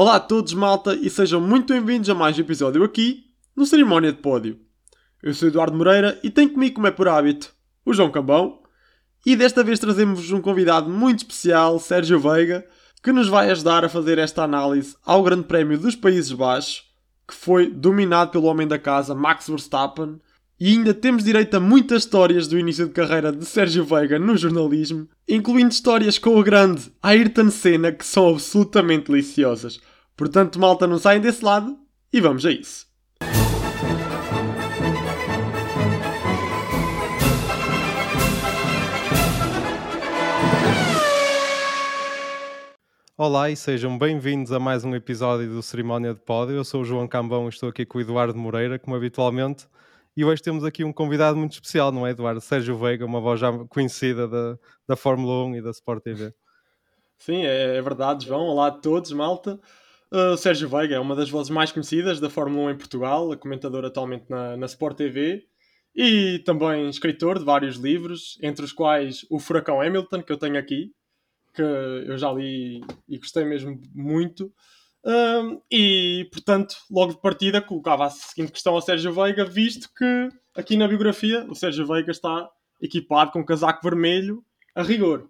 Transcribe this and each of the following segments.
Olá a todos, malta, e sejam muito bem-vindos a mais um episódio aqui no Cerimónia de Pódio. Eu sou Eduardo Moreira e tenho comigo, como é por hábito, o João Cambão. E desta vez trazemos um convidado muito especial, Sérgio Veiga, que nos vai ajudar a fazer esta análise ao Grande Prémio dos Países Baixos, que foi dominado pelo homem da casa, Max Verstappen. E ainda temos direito a muitas histórias do início de carreira de Sérgio Veiga no jornalismo, incluindo histórias com o grande Ayrton Senna que são absolutamente deliciosas. Portanto, malta, não saem desse lado e vamos a isso. Olá e sejam bem-vindos a mais um episódio do Cerimónia de Pódio. Eu sou o João Cambão e estou aqui com o Eduardo Moreira, como habitualmente. E hoje temos aqui um convidado muito especial, não é, Eduardo? Sérgio Veiga, uma voz já conhecida da, da Fórmula 1 e da Sport TV. Sim, é, é verdade, João. Olá a todos, malta. Uh, Sérgio Veiga é uma das vozes mais conhecidas da Fórmula 1 em Portugal, comentador atualmente na, na Sport TV e também escritor de vários livros, entre os quais O Furacão Hamilton, que eu tenho aqui, que eu já li e gostei mesmo muito. Um, e, portanto, logo de partida, colocava a seguinte questão ao Sérgio Veiga, visto que aqui na biografia o Sérgio Veiga está equipado com um casaco vermelho a rigor.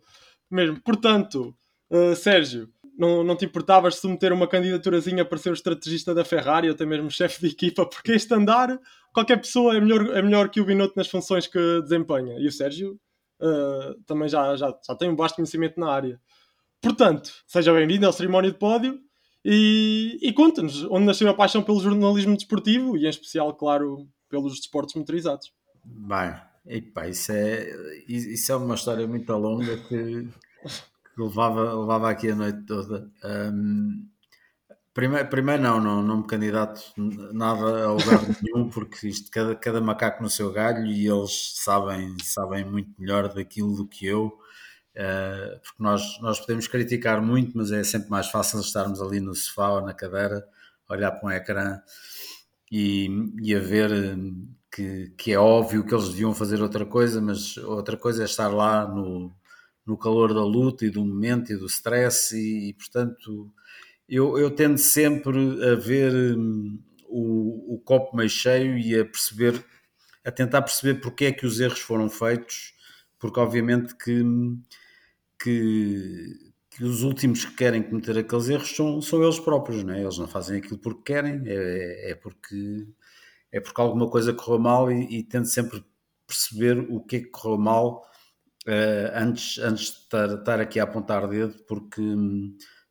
Mesmo. Portanto, uh, Sérgio, não, não te importavas de submeter uma candidaturazinha para ser o estrategista da Ferrari ou até mesmo chefe de equipa, porque este andar, qualquer pessoa é melhor, é melhor que o Binotto nas funções que desempenha. E o Sérgio uh, também já, já, já tem um vasto conhecimento na área. Portanto, seja bem-vindo ao cerimónia de pódio e, e conta-nos onde nasceu a paixão pelo jornalismo desportivo e, em especial, claro, pelos desportos motorizados. Bem, epa, isso, é, isso é uma história muito longa que, que levava, levava aqui a noite toda. Um, primeiro, primeiro não, não, não me candidato nada a lugar nenhum, porque isto, cada, cada macaco no seu galho e eles sabem, sabem muito melhor daquilo do que eu. Uh, porque nós, nós podemos criticar muito, mas é sempre mais fácil estarmos ali no sofá ou na cadeira, olhar para um ecrã e, e a ver hum, que, que é óbvio que eles deviam fazer outra coisa, mas outra coisa é estar lá no, no calor da luta e do momento e do stress, e, e portanto eu, eu tendo sempre a ver hum, o, o copo meio cheio e a perceber, a tentar perceber porque é que os erros foram feitos, porque obviamente que hum, que, que os últimos que querem cometer aqueles erros são, são eles próprios, não é? Eles não fazem aquilo porque querem, é, é porque é porque alguma coisa correu mal e, e tento sempre perceber o que é que correu mal uh, antes, antes de estar, estar, aqui a apontar dedo, porque,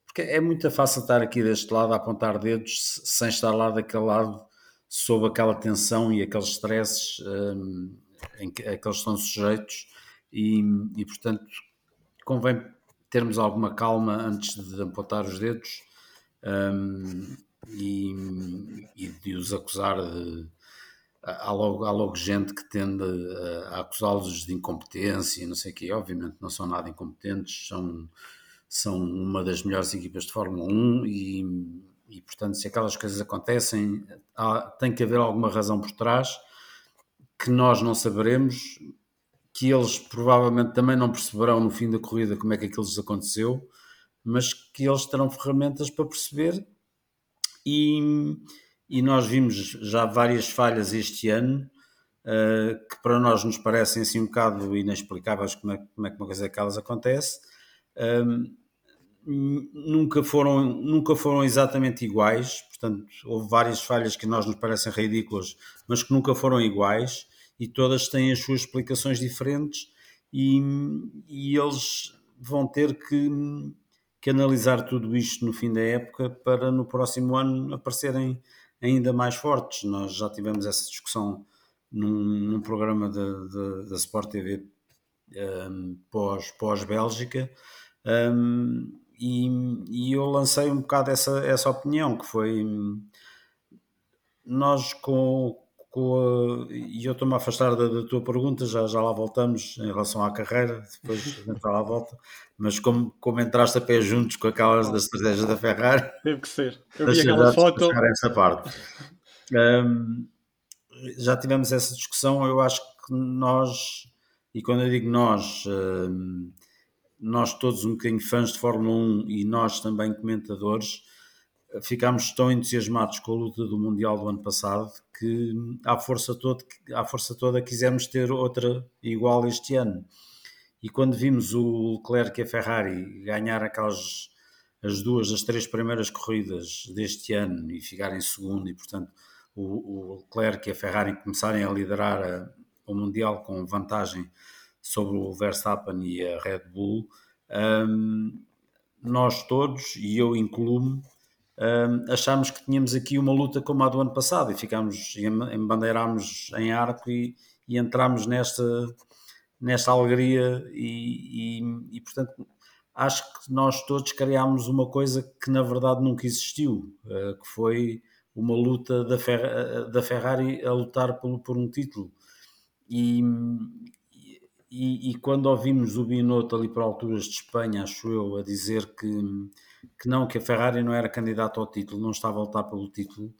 porque é muito fácil estar aqui deste lado a apontar dedos sem estar lá daquele lado sob aquela tensão e aqueles stresses um, eh, em que, a que eles estão sujeitos e, e portanto convém termos alguma calma antes de apontar os dedos um, e, e, de os acusar de. Há logo, há logo gente que tende a, a acusá-los de incompetência e não sei o quê. Obviamente não são nada incompetentes, são, são uma das melhores equipas de Fórmula 1 e, e portanto, se aquelas coisas acontecem, há, tem que haver alguma razão por trás que nós não saberemos, que eles provavelmente também não perceberão no fim da corrida como é que aquilo lhes aconteceu, mas que eles terão ferramentas para perceber e, e nós vimos já várias falhas este ano uh, que para nós nos parecem assim um bocado inexplicáveis como é, como é que uma coisa daquelas acontece. Um, nunca foram, nunca foram exatamente iguais, portanto, houve várias falhas que nós nos parecem ridículas, mas que nunca foram iguais e todas têm as suas explicações diferentes e, e eles vão ter que, que, analisar tudo isto no fim da época para no próximo ano aparecerem ainda mais fortes. Nós já tivemos essa discussão num, num programa da Sport TV um, pós, pós-Bélgica um, e, e, eu lancei um bocado essa, essa opinião que foi nós com, a, e eu estou-me a afastar da, da, tua pergunta, já, já lá voltamos em relação à carreira, depois gente lá volta, mas como, como entraste a pé juntos com aquelas das estratégias da Ferrari, teve que ser. Eu vi aquela foto. Essa parte. Um, já tivemos essa discussão, eu acho que nós, e quando eu digo nós, um, nós todos um bocadinho fãs de Fórmula 1 e nós também comentadores, ficámos tão entusiasmados com a luta do Mundial do ano passado que à força toda, à força toda quisemos ter outra igual este ano. E quando vimos o Leclerc e a Ferrari ganhar aquelas as duas, as três primeiras corridas deste ano e ficarem segundo e portanto o, o Leclerc e a Ferrari começarem a liderar a, o Mundial com vantagem sobre o Verstappen e a Red Bull, um, nós todos, e eu incluo-me, um, achámos que tínhamos aqui uma luta como a do ano passado e ficámos, embandeirámos em arco e, e entramos nesta, nesta alegria e, e, e, portanto acho que nós todos criámos uma coisa que na verdade nunca existiu, uh, que foi uma luta da, Fer da Ferrari a lutar por, por um título. E, e, e, quando ouvimos o Binotto ali para alturas de Espanha, acho eu, a dizer que, que não, que a Ferrari não era candidata ao título, não estava a lutar pelo título,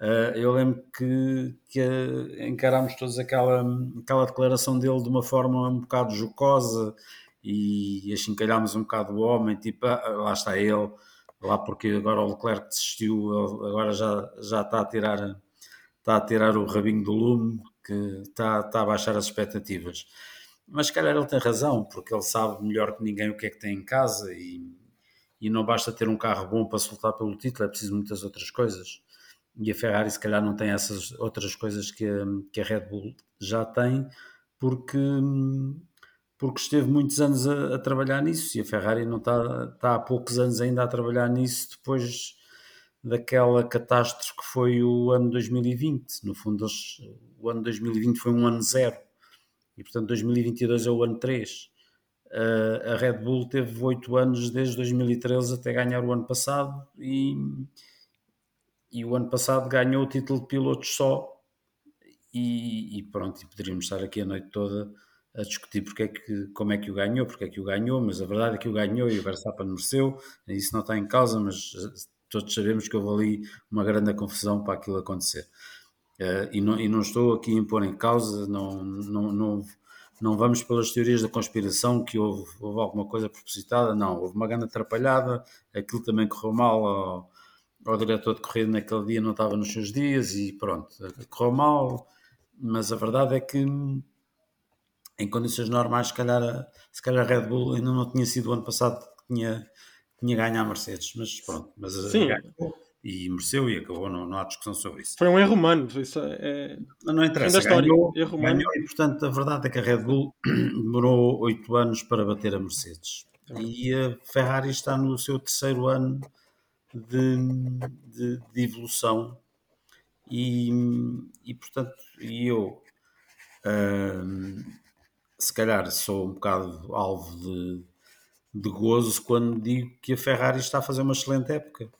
uh, eu lembro que, que uh, encarámos todos aquela, aquela declaração dele de uma forma um bocado jocosa e achincalhámos um bocado o homem, tipo, ah, lá está ele, lá porque agora o Leclerc desistiu, agora já, já está a tirar está a tirar o rabinho do lume, que está, está a baixar as expectativas. Mas se calhar ele tem razão, porque ele sabe melhor que ninguém o que é que tem em casa e, e não basta ter um carro bom para soltar pelo título, é preciso muitas outras coisas. E a Ferrari, se calhar, não tem essas outras coisas que a, que a Red Bull já tem, porque, porque esteve muitos anos a, a, trabalhar nisso e a Ferrari não está, está há poucos anos ainda a trabalhar nisso depois daquela catástrofe que foi o ano 2020. No fundo, o ano 2020 foi um ano zero e portanto 2022 é o ano 3. Uh, a Red Bull teve 8 anos desde 2013 até ganhar o ano passado e, e o ano passado ganhou o título de pilotos só e, e, pronto, e poderíamos estar aqui a noite toda a discutir porque é que, como é que o ganhou, porque é que o ganhou, mas a verdade é que o ganhou e o Verstappen mereceu, isso não está em causa, mas todos sabemos que houve ali uma grande confusão para aquilo acontecer. Uh, e, não, e, não, estou aqui a impor em causa, não, não, não, não vamos pelas teorias da conspiração que houve, houve alguma coisa propositada, não, houve uma grande atrapalhada, aquilo também correu mal ao, ao diretor de corrida naquele dia, não estava nos seus dias e pronto, correu mal, mas a verdade é que em condições normais, se calhar, se calhar a Red Bull ainda não tinha sido o ano passado que tinha, tinha ganho a Mercedes, mas pronto, mas Sim. ganhou e mereceu e acabou, não, não há discussão sobre isso. Foi um erro humano, isso é. Não, não interessa, história, ganhou, erro humano. ganhou e portanto a verdade é que a Red Bull demorou oito anos para bater a Mercedes. É e a Ferrari está no seu terceiro ano de, de, de evolução e, e portanto e eu hum, se calhar sou um bocado alvo de, de gozo quando digo que a Ferrari está a fazer uma excelente época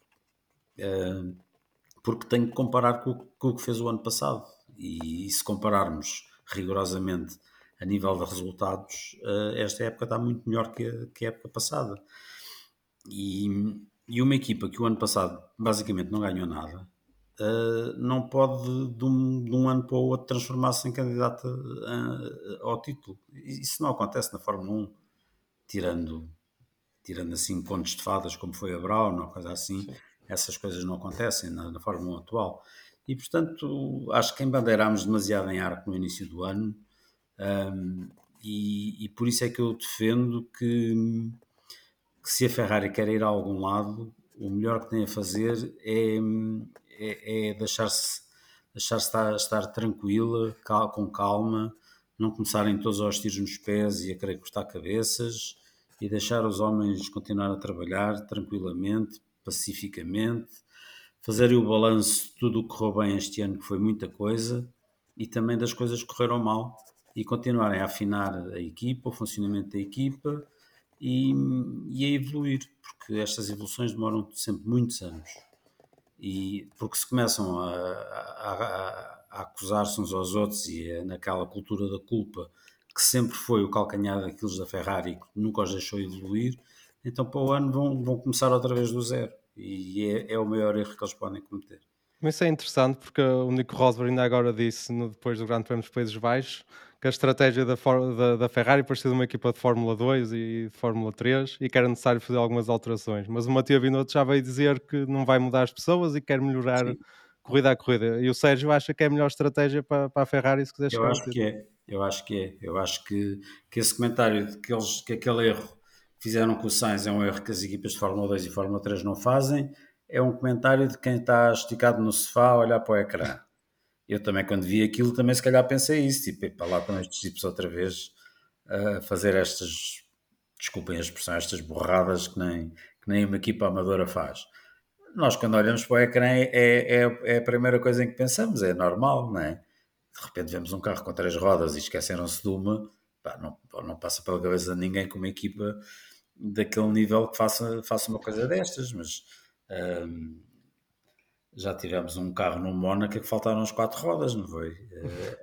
porque tenho que comparar com, com, o que fez o ano passado. E, e, se compararmos rigorosamente a nível de resultados, uh, esta época está muito melhor que a, que a época passada. E, e, uma equipa que o ano passado basicamente não ganhou nada, uh, não pode de um, de um, ano para o outro transformar-se em candidata ao título. Isso não acontece na Fórmula 1, tirando, tirando assim pontos de fadas como foi a Brown ou coisa assim. Sim essas coisas não acontecem na, na Fórmula 1 atual. E, portanto, acho que embandeirámos demasiado em arco no início do ano um, e, e, por isso é que eu defendo que, que, se a Ferrari quer ir a algum lado, o melhor que tem a fazer é, é, é deixar-se deixar estar, estar tranquila, cal, com calma, não começarem todos aos tiros nos pés e a querer cortar cabeças e deixar os homens continuar a trabalhar tranquilamente, pacificamente, fazerem o balanço de tudo o que correu bem este ano, que foi muita coisa, e também das coisas que correram mal, e continuarem a afinar a equipa, o funcionamento da equipa e, e a evoluir, porque estas evoluções demoram sempre muitos anos. E porque se começam a, a, a acusar-se uns aos outros e é naquela cultura da culpa que sempre foi o calcanhar daqueles da Ferrari que nunca os deixou evoluir, então para o ano vão, vão começar outra vez do zero. E é, é o maior erro que eles podem cometer. Mas isso é interessante porque o Nico Rosberg ainda agora disse, no, depois do Grande Prêmio dos Países Baixos, que a estratégia da, da, da Ferrari parecia de uma equipa de Fórmula 2 e de Fórmula 3 e que era necessário fazer algumas alterações. Mas o Matia Binotto já veio dizer que não vai mudar as pessoas e quer melhorar Sim. corrida a corrida. E o Sérgio acha que é a melhor estratégia para, para a Ferrari se quiser chegar. Eu acho que é. Eu acho que é. Eu acho que, que esse comentário de que, eles, que aquele erro fizeram com o Sainz é um erro que as equipas de Fórmula 2 e Fórmula 3 não fazem, é um comentário de quem está esticado no sofá a olhar para o ecrã eu também quando vi aquilo também se calhar pensei isso, tipo, para lá com estes tipos outra vez a fazer estas, desculpem a expressão, estas borradas que nem, que nem uma equipa amadora faz. Nós quando olhamos para o ecrã é, é, é a primeira coisa em que pensamos, é normal, não é? De repente vemos um carro com três rodas e esqueceram-se de uma, pá, não, não passa pela cabeça de ninguém com uma equipa daquele nível que faça, faça uma coisa destas, mas... Hum, já tivemos um carro no Mónaco que faltaram as quatro rodas, não foi? Eh,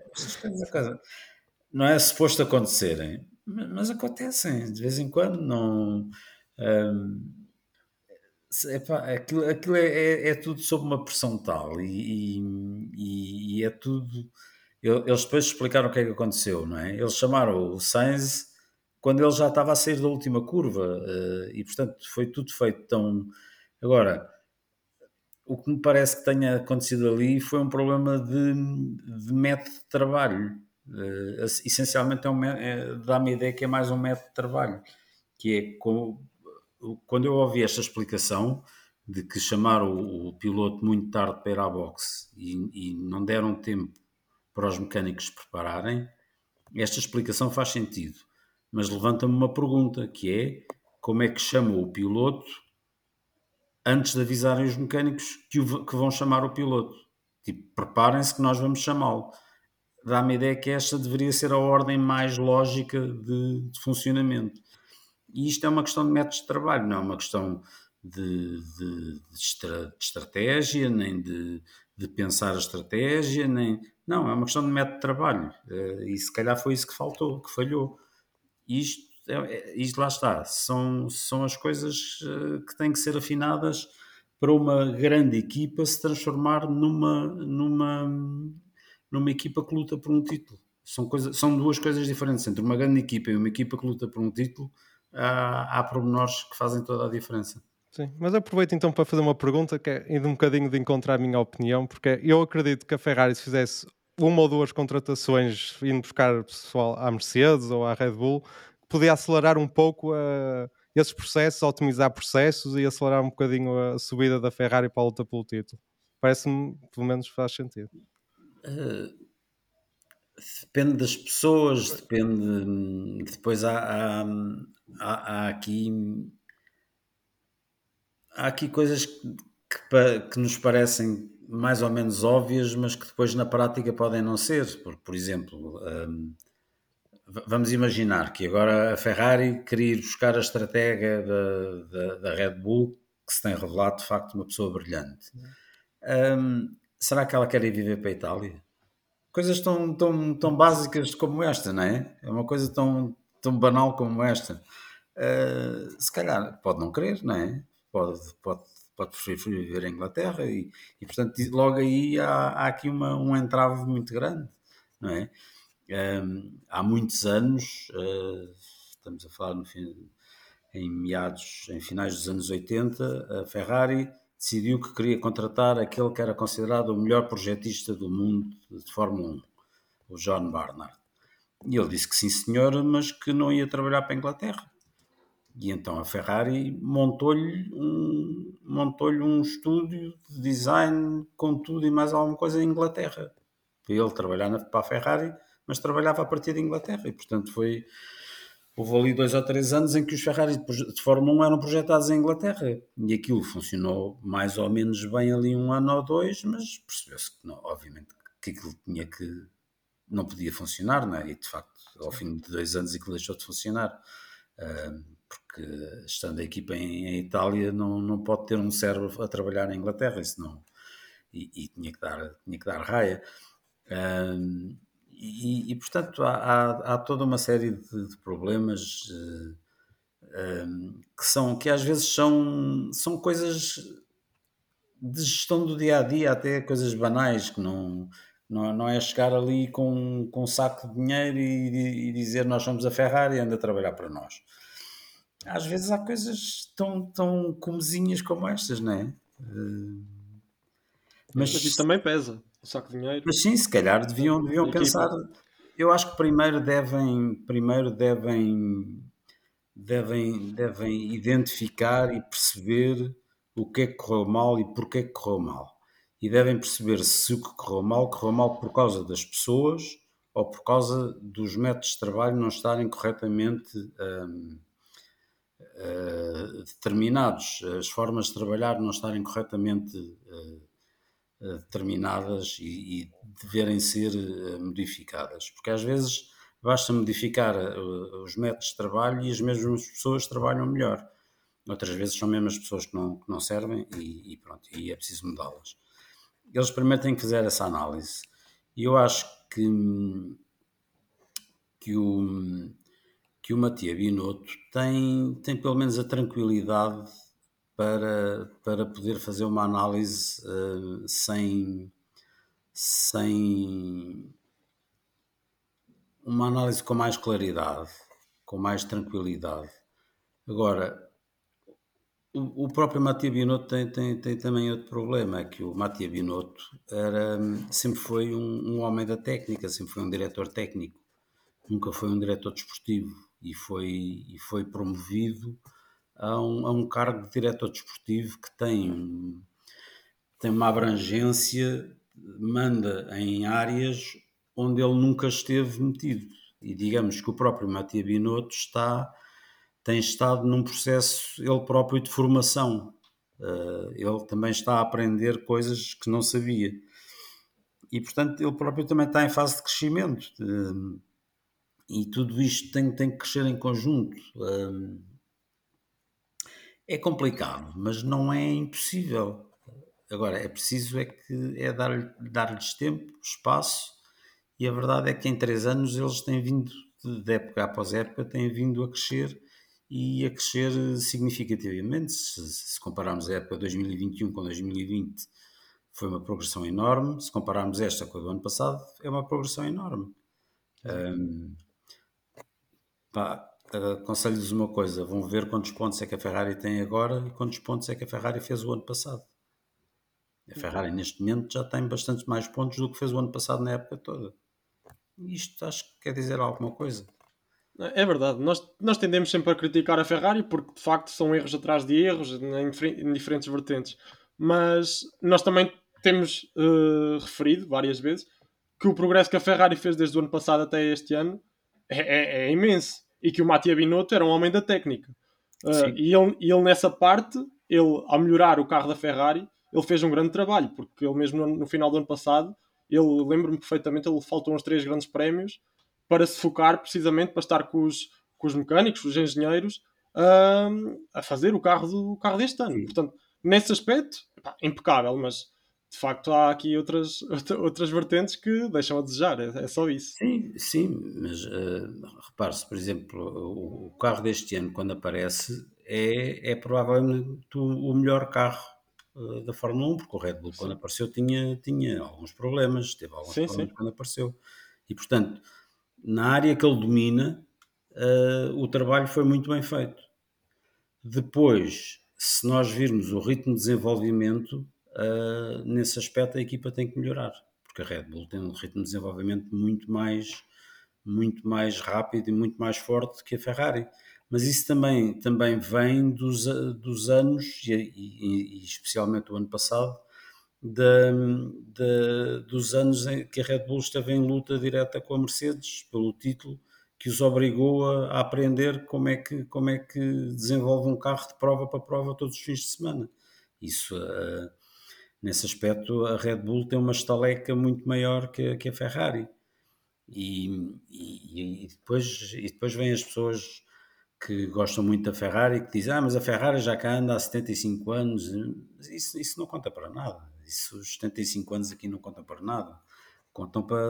não é suposto acontecerem, mas acontecem de vez em quando. Não, um, epá, aquilo, aquilo é, é, é, tudo sob uma pressão tal e, e, e, é tudo. Eles depois explicaram o que é que aconteceu, não é? Eles chamaram o Sainz quando ele já estava a sair da última curva eh, e, portanto, foi tudo feito tão. Agora o que me parece que tenha acontecido ali foi um problema de, de método de trabalho. Uh, essencialmente é um, é, dá-me a ideia que é mais um método de trabalho, que é quando eu ouvi esta explicação de que chamaram o, o piloto muito tarde para ir à boxe e, e não deram tempo para os mecânicos prepararem, esta explicação faz sentido. Mas levanta-me uma pergunta, que é como é que chama o piloto antes de avisarem os mecânicos que, o, que vão chamar o piloto. Tipo, preparem-se que nós vamos chamá-lo. Dá-me a ideia que esta deveria ser a ordem mais lógica de, de, funcionamento. E isto é uma questão de métodos de trabalho, não é uma questão de, de, de estra, estratégia, nem de, pensar a estratégia, nem. Não, é uma questão de método de trabalho. Eh, e se calhar foi isso que faltou, que falhou. Isto é, é, isto lá está, são, são as coisas eh, que têm que ser afinadas para uma grande equipa se transformar numa, numa, numa equipa que luta por um título. São, coisa, são duas coisas diferentes. Entre uma grande equipa e uma equipa que luta por um título, há, há pormenores que fazem toda a diferença. Sim, mas aproveito então para fazer uma pergunta que é indo um bocadinho de encontrar a minha opinião, porque eu acredito que a Ferrari se fizesse uma ou duas contratações indo buscar pessoal à Mercedes ou à Red Bull, podia acelerar um pouco uh, esses processos, otimizar processos e acelerar um bocadinho a subida da Ferrari para a luta pelo título. Parece-me, pelo menos, faz sentido. Uh, depende das pessoas, depende. Depois há, há, há, há aqui. Há aqui coisas que, que, que nos parecem mais ou menos óbvias, mas que depois na prática podem não ser. Por, por exemplo, um, vamos imaginar que agora a Ferrari queria ir buscar a estratégia da, da, da, Red Bull, que se tem revelado de facto uma pessoa brilhante. Um, será que ela quer ir viver para a Itália? Coisas tão, tão, tão básicas como esta, não é? É uma coisa tão, tão banal como esta. Uh, se calhar pode não querer, não é? Pode, pode, pode preferir viver em Inglaterra e, e portanto logo aí há, há aqui uma, um entrave muito grande, não é? Um, há muitos anos, uh, estamos a falar no fim, em meados, em finais dos anos 80, a Ferrari decidiu que queria contratar aquele que era considerado o melhor projetista do mundo de Fórmula 1, o John Barnard. E ele disse que sim, senhor, mas que não ia trabalhar para a Inglaterra. E então a Ferrari montou-lhe um, montou um estúdio de design com tudo e mais alguma coisa em Inglaterra. Ele trabalhar na, para a Ferrari mas trabalhava a partir de Inglaterra e, portanto, foi. Houve ali dois ou três anos em que os Ferraris de Fórmula 1 eram projetados em Inglaterra e aquilo funcionou mais ou menos bem ali um ano ou dois, mas percebeu-se que, não, obviamente, que aquilo tinha que. não podia funcionar, não é? E de facto, ao fim de dois anos, aquilo deixou de funcionar. Porque estando a equipa em, em, Itália, não, não pode ter um cérebro a trabalhar em Inglaterra, senão. E, e tinha, que dar, tinha que dar raia. Um, e, e, portanto há, há, há, toda uma série de, de problemas uh, eh, um, que são que às vezes são, são coisas de gestão do dia a dia, até coisas banais que não, Não, não é chegar ali com, com um saco de dinheiro e, e dizer nós somos a Ferrari e anda a trabalhar para nós. Às vezes há coisas tão, tão comezinhas como estas, não é? Uh, mas, mas, isso também pesa, o saco de dinheiro. Mas sim, se calhar deviam, deviam pensar. Eu acho que primeiro devem, primeiro devem, devem, devem identificar e perceber o que é que correu mal e porquê que correu mal e devem perceber se o que correu mal, correu mal por causa das pessoas ou por causa dos métodos de trabalho não estarem corretamente hum, uh, determinados, as formas de trabalhar não estarem corretamente uh, determinadas e, e, deverem ser modificadas, porque às vezes basta modificar os métodos de trabalho e as mesmas pessoas trabalham melhor. Outras vezes são mesmo as pessoas que não, que não servem e, e pronto, e é preciso mudá-las eles primeiro têm que fazer essa análise. E eu acho que, que o, que o Matia Binotto tem, tem pelo menos a tranquilidade para, para poder fazer uma análise uh, sem, sem uma análise com mais claridade, com mais tranquilidade. Agora, o, próprio Matia Binotto tem, tem, tem, também outro problema, é que o Matia Binotto era, sempre foi um, um, homem da técnica, sempre foi um diretor técnico, nunca foi um diretor desportivo e foi, e foi promovido a um, a um cargo de diretor desportivo que tem, tem uma abrangência, manda em áreas onde ele nunca esteve metido. E digamos que o próprio Matia Binotto está tem estado num processo ele próprio de formação. Uh, ele também está a aprender coisas que não sabia. E, portanto, ele próprio também está em fase de crescimento. Uh, e tudo isto tem, tem que crescer em conjunto. Uh, é complicado, mas não é impossível. Agora, é preciso é que é dar-lhes dar tempo, espaço, e a verdade é que em três anos eles têm vindo, de época após época, têm vindo a crescer e a crescer significativamente. Se, se compararmos a época 2021 com 2020, foi uma progressão enorme. Se compararmos esta com a do ano passado, é uma progressão enorme. Um, aconselho-vos uma coisa: vão ver quantos pontos é que a Ferrari tem agora e quantos pontos é que a Ferrari fez o ano passado. A Ferrari, neste momento, já tem bastante mais pontos do que fez o ano passado na época toda. Isto acho que quer dizer alguma coisa. É verdade, nós, nós tendemos sempre a criticar a Ferrari porque de facto são erros atrás de erros em, em diferentes vertentes, mas nós também temos uh, referido várias vezes que o progresso que a Ferrari fez desde o ano passado até este ano é, é, é imenso e que o Mattia Binotto era um homem da técnica. Uh, e ele, ele, nessa parte, ele, ao melhorar o carro da Ferrari, ele fez um grande trabalho, porque ele mesmo no, no final do ano passado, ele lembro-me perfeitamente, ele faltou uns três grandes prémios para se focar precisamente para estar com os, com os mecânicos, os engenheiros, uh, a fazer o carro, do, o carro deste ano. Sim. Portanto, nesse aspecto, pá, impecável, mas de facto há aqui outras, outras vertentes que deixam a desejar, é, é só isso. Sim, sim, mas uh, repare-se, por exemplo, o, o, carro deste ano, quando aparece, é, é provavelmente o, o melhor carro uh, da Fórmula 1, porque o Red Bull, sim. quando apareceu, tinha, tinha alguns problemas, teve alguns sim, problemas sim. quando apareceu. E portanto, na área que ele domina, uh, o trabalho foi muito bem feito. Depois, se nós virmos o ritmo de desenvolvimento, uh, nesse aspecto a equipa tem que melhorar, porque a Red Bull tem um ritmo de desenvolvimento muito mais, muito mais rápido e muito mais forte que a Ferrari. Mas isso também, também vem dos, dos anos, e, e, e especialmente o ano passado, de, de, dos anos em que a Red Bull esteve em luta direta com a Mercedes pelo título, que os obrigou a, a, aprender como é, que, como é que desenvolve um carro de prova para prova todos os fins de semana. Isso, uh, nesse aspecto, a Red Bull tem uma estaleca muito maior que, que a Ferrari. E, e, e, depois, e depois vêm as pessoas que gostam muito da Ferrari que dizem: Ah, mas a Ferrari já cá anda há 75 anos. Isso, isso não conta para nada. Isso, os 75 anos aqui não contam para nada. Contam para,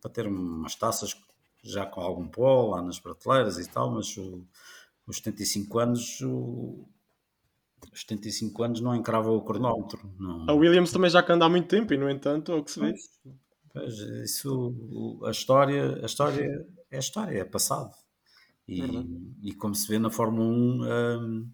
para ter umas taças já com algum pó lá nas prateleiras e tal, mas o, os 75 anos. 75 anos não encrava o cronómetro. Não. A Williams também já anda há muito tempo e, no entanto, é o que se vê. Pois, isso, a história, a história é a história, é passado. E, e como se vê na Fórmula 1, hum,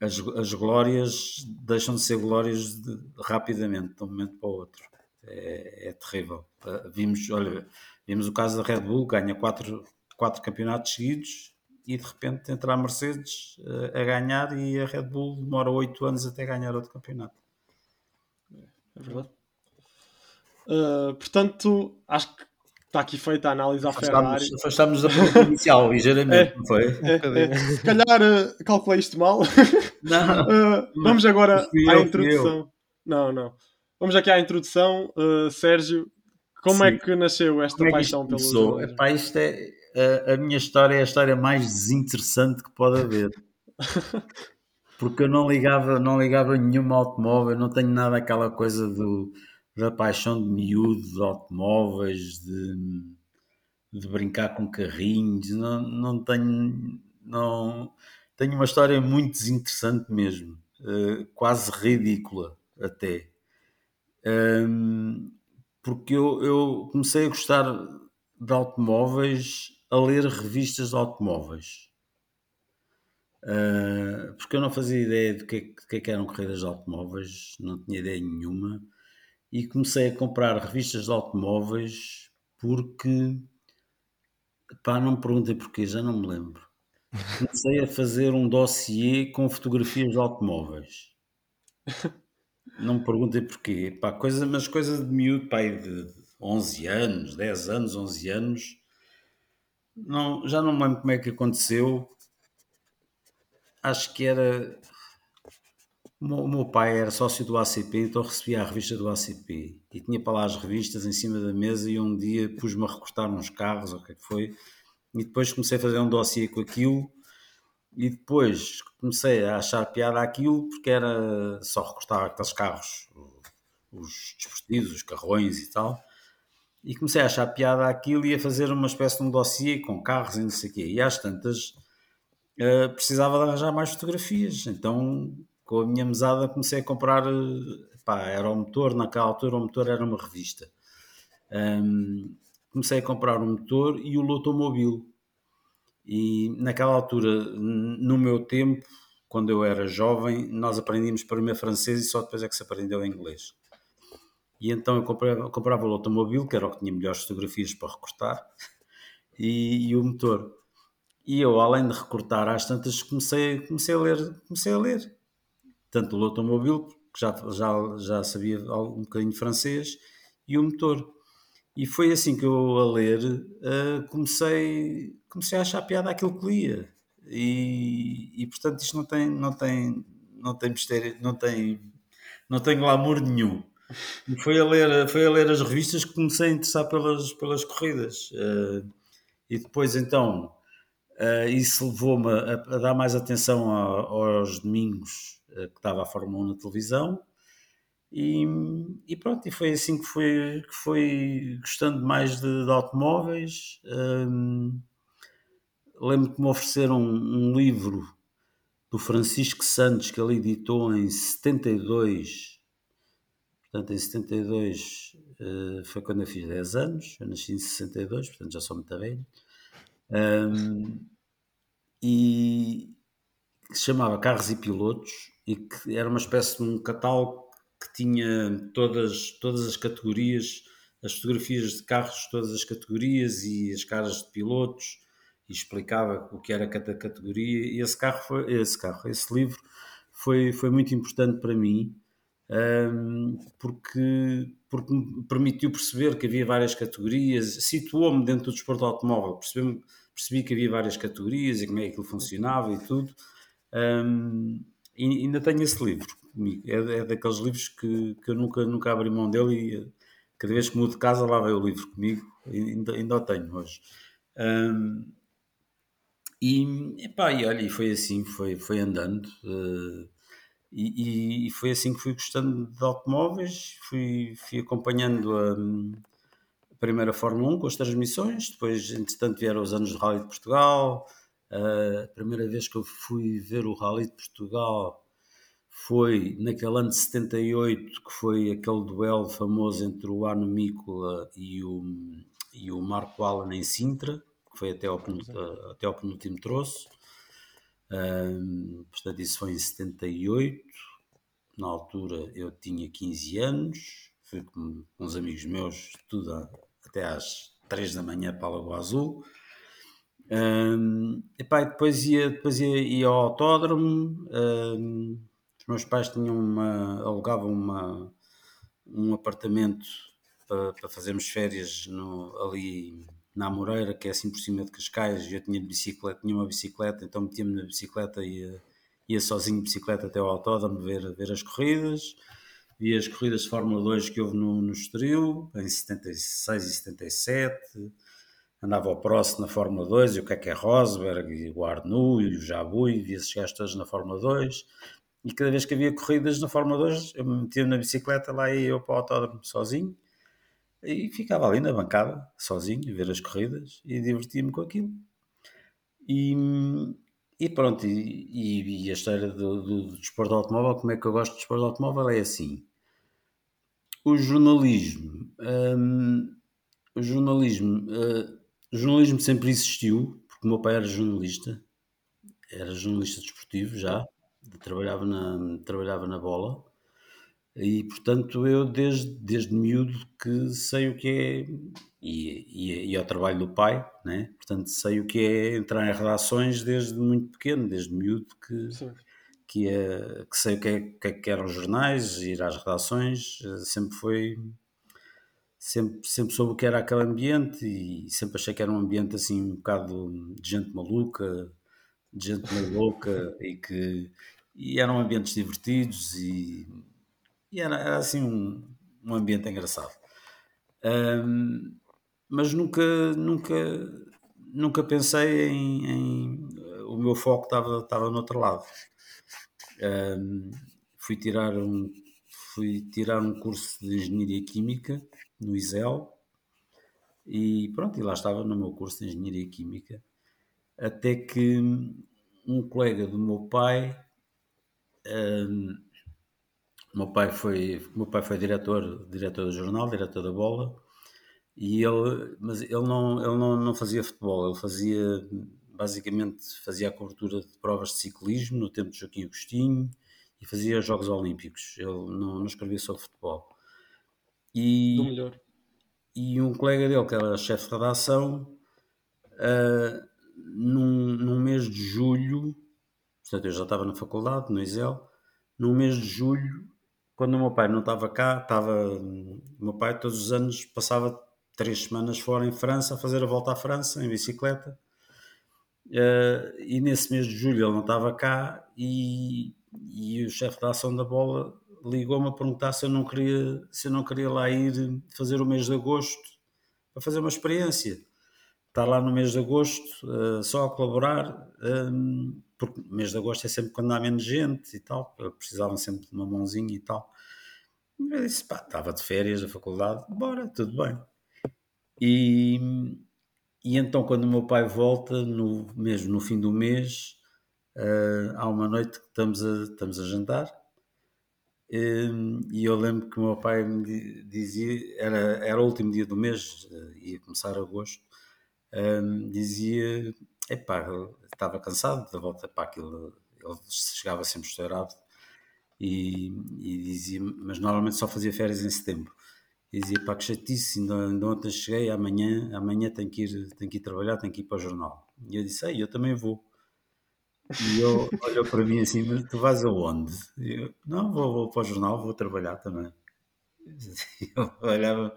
as, as glórias deixam de ser glórias de, rapidamente, de um momento para o outro. É, é terrível. Uh, vimos, olha, vimos o caso da Red Bull, ganha quatro, quatro campeonatos seguidos e de repente entra a Mercedes uh, a ganhar e a Red Bull demora oito anos até ganhar outro campeonato. É verdade. Uh, portanto, acho que está aqui feita a análise à Ferrari. Afastámos da pergunta inicial, ligeiramente, é, não foi? É, é. Se calhar uh, calculei isto mal. Não, uh, vamos agora à eu, introdução. Não, não. Vamos aqui à introdução. Uh, Sérgio, como é Sim. é que nasceu esta como paixão é pelo Epá, isto é a, minha história é a história mais desinteressante que pode haver. Porque eu não ligava, não ligava nenhum automóvel, não tenho nada aquela coisa do da paixão de miúdo, de automóveis, de, de brincar com carrinhos, não, não tenho. Não, tenho uma história muito desinteressante mesmo, uh, quase ridícula até. Um, porque eu, eu comecei a gostar de automóveis a ler revistas de automóveis. Uh, porque eu não fazia ideia do que, é é que eram corridas de automóveis, não tinha ideia nenhuma e comecei a comprar revistas de automóveis porque pá, não me perguntem porquê, já não me lembro. Comecei a fazer um dossiê com fotografias de automóveis. Não me perguntem porquê, pá, coisa, mas coisa de miúdo, pá, de 11 anos, 10 anos, 11 anos. Não, já não me lembro como é que aconteceu. Acho que era o meu pai era sócio do ACP, então recebia a revista do ACP e tinha para lá as revistas em cima da mesa e um dia pus-me a recortar uns carros, ou o que é que foi, e depois comecei a fazer um dossiê com aquilo. E depois comecei a achar piada aquilo porque era só recortar aqueles carros, os desportivos, os carrões e tal, e comecei a achar piada aquilo e a fazer uma espécie de um dossiê com carros e não sei o quê, e às tantas uh, precisava de arranjar mais fotografias, então com a minha mesada comecei a comprar, eh, pá, era o motor, naquela altura o motor era uma revista. Um, comecei a comprar um motor e o Lotomobil. E naquela altura, no meu tempo, quando eu era jovem, nós aprendíamos primeiro francês e só depois é que se aprendeu inglês. E então eu comprava, comprava o Lotomobil, que era o que tinha melhores fotografias para recortar, e, e o motor. E eu, além de recortar às tantas, comecei, comecei a ler, comecei a ler tanto o automóvel, que já, já, já sabia um bocadinho francês, e o motor. E foi assim que eu, a ler, uh, comecei, comecei a achar piada aquilo que lia. E, e portanto isto não tem, não tem, não tem mistério, não tem, não tem glamour nenhum. E foi a ler, foi a ler as revistas que comecei a interessar pelas, pelas corridas. Uh, e depois então uh, isso levou-me a, a, dar mais atenção a, aos domingos eh, que estava a Fórmula 1 na televisão e, e, pronto, e foi assim que foi, que foi gostando mais de, de automóveis. Um, lembro que me ofereceram um, um, livro do Francisco Santos que ele editou em 72. Portanto, em 72 uh, eh, foi quando eu fiz 10 anos. Eu nasci em 62, portanto já sou muito velho. Um, e que se chamava Carros e Pilotos e que era uma espécie de um catálogo que tinha todas, todas as categorias, as fotografias de carros, todas as categorias e as caras de pilotos e explicava o que era cada categoria e esse carro foi, esse carro, esse livro foi, foi muito importante para mim porque, porque me permitiu perceber que havia várias categorias, situou-me dentro do desporto automóvel, percebi, percebi que havia várias categorias e como é que aquilo funcionava e tudo. Um, e ainda tenho esse livro comigo. É, é daqueles livros que, que eu nunca, nunca abri mão dele e cada vez que mudo de casa lá vai o livro comigo. Ainda, ainda o tenho hoje. Um, e, epá, e olha, foi assim, foi, foi andando. Uh, e, e, foi assim que fui gostando de automóveis, fui, fui acompanhando a, a, primeira Fórmula 1 com as transmissões, depois, entretanto, vieram os anos de Rally de Portugal, a primeira vez que eu fui ver o Rally de Portugal foi naquele ano de 78, que foi aquele duelo famoso entre o Arno Mícola e o, e o Marco Allen em Sintra, que foi até ao, até ao penúltimo troço. Um, portanto, isso foi em 78. Na altura eu tinha 15 anos, fui com uns amigos meus, tudo até às 3 da manhã para a Lagoa Azul. Um, epá, depois ia, depois ia, ia ao autódromo. Um, os meus pais tinham uma, alugavam uma, um apartamento para, para fazermos férias no, ali na Moreira, que é assim por cima de Cascais. Eu tinha bicicleta, tinha uma bicicleta, então metia-me na bicicleta e ia, ia sozinho de bicicleta até ao autódromo ver, ver as corridas. Vi as corridas de Fórmula 2 que houve no, no Estoril, em 76 e 77 andava ao próximo na Fórmula 2, e o que é que é Rosberg, e o Arnoux, e o Jabui, via esses gajos todos na Fórmula 2, e cada vez que havia corridas na Fórmula 2, eu me metia na bicicleta lá e eu para o autódromo sozinho, e ficava ali na bancada, sozinho, a ver as corridas, e divertia-me com aquilo. E, e pronto, e, e, a história do, do, do desporto automóvel, como é que eu gosto de desporto automóvel, é assim. O jornalismo... Hum, o jornalismo... Uh, o jornalismo sempre existiu, porque o meu pai era jornalista, era jornalista desportivo já, trabalhava na, trabalhava na bola, e portanto eu desde, desde miúdo que sei o que é, e, e, e ao trabalho do pai, né? portanto sei o que é entrar em redações desde muito pequeno, desde miúdo que, que, é, que sei o que é, que é que eram os jornais, ir às redações, sempre foi sempre, sempre soube o que era aquele ambiente e sempre achei que era um ambiente assim um bocado de gente maluca, de gente meio louca e que e eram ambientes divertidos e, e era, era, assim um, um ambiente engraçado. Um, mas nunca, nunca, nunca pensei em, em o meu foco estava, estava no outro lado. Um, fui tirar um fui tirar um curso de engenharia química no ISEL, e pronto, e lá estava no meu curso de Engenharia Química, até que um colega do meu pai, um, meu pai foi, meu pai foi diretor, diretor do jornal, diretor da bola, e ele, mas ele não, ele não, não fazia futebol, ele fazia, basicamente fazia a cobertura de provas de ciclismo no tempo de Joaquim Agostinho e fazia Jogos Olímpicos, ele não, não escrevia sobre futebol. E, do melhor. E um colega dele, que era chefe de redação, uh, num, num mês de julho, portanto eu já estava na faculdade, no ISEL, num mês de julho, quando o meu pai não estava cá, estava. O meu pai todos os anos passava três semanas fora em França a fazer a volta à França em bicicleta. Uh, e nesse mês de julho ele não estava cá e, e o chefe da ação da bola ligou-me a perguntar se eu não queria se eu não queria lá ir fazer o mês de agosto para fazer uma experiência estar lá no mês de agosto uh, só a colaborar um, porque o mês de agosto é sempre quando há menos gente e tal precisavam sempre de uma mãozinha e tal. Eu disse pá, estava de férias da faculdade bora, tudo bem. E, e então quando o meu pai volta no, mesmo no fim do mês uh, há uma noite que estamos a, estamos a jantar Hum, e eu lembro que o meu pai me dizia, era, era o último dia do mês, eh, ia começar agosto, um, dizia, epá, estava cansado da volta para aquilo, ele chegava sempre estourado e, e, dizia, mas normalmente só fazia férias em setembro. E dizia, pá, que chatice, ainda, ainda ontem cheguei, amanhã, amanhã tenho que, ir, tenho que ir trabalhar, tenho que ir para o jornal. E eu disse, ei, eu também vou. E ele olhou para mim assim, mas tu vais aonde? E eu, não, vou, vou para o jornal, vou trabalhar também. E ele olhava,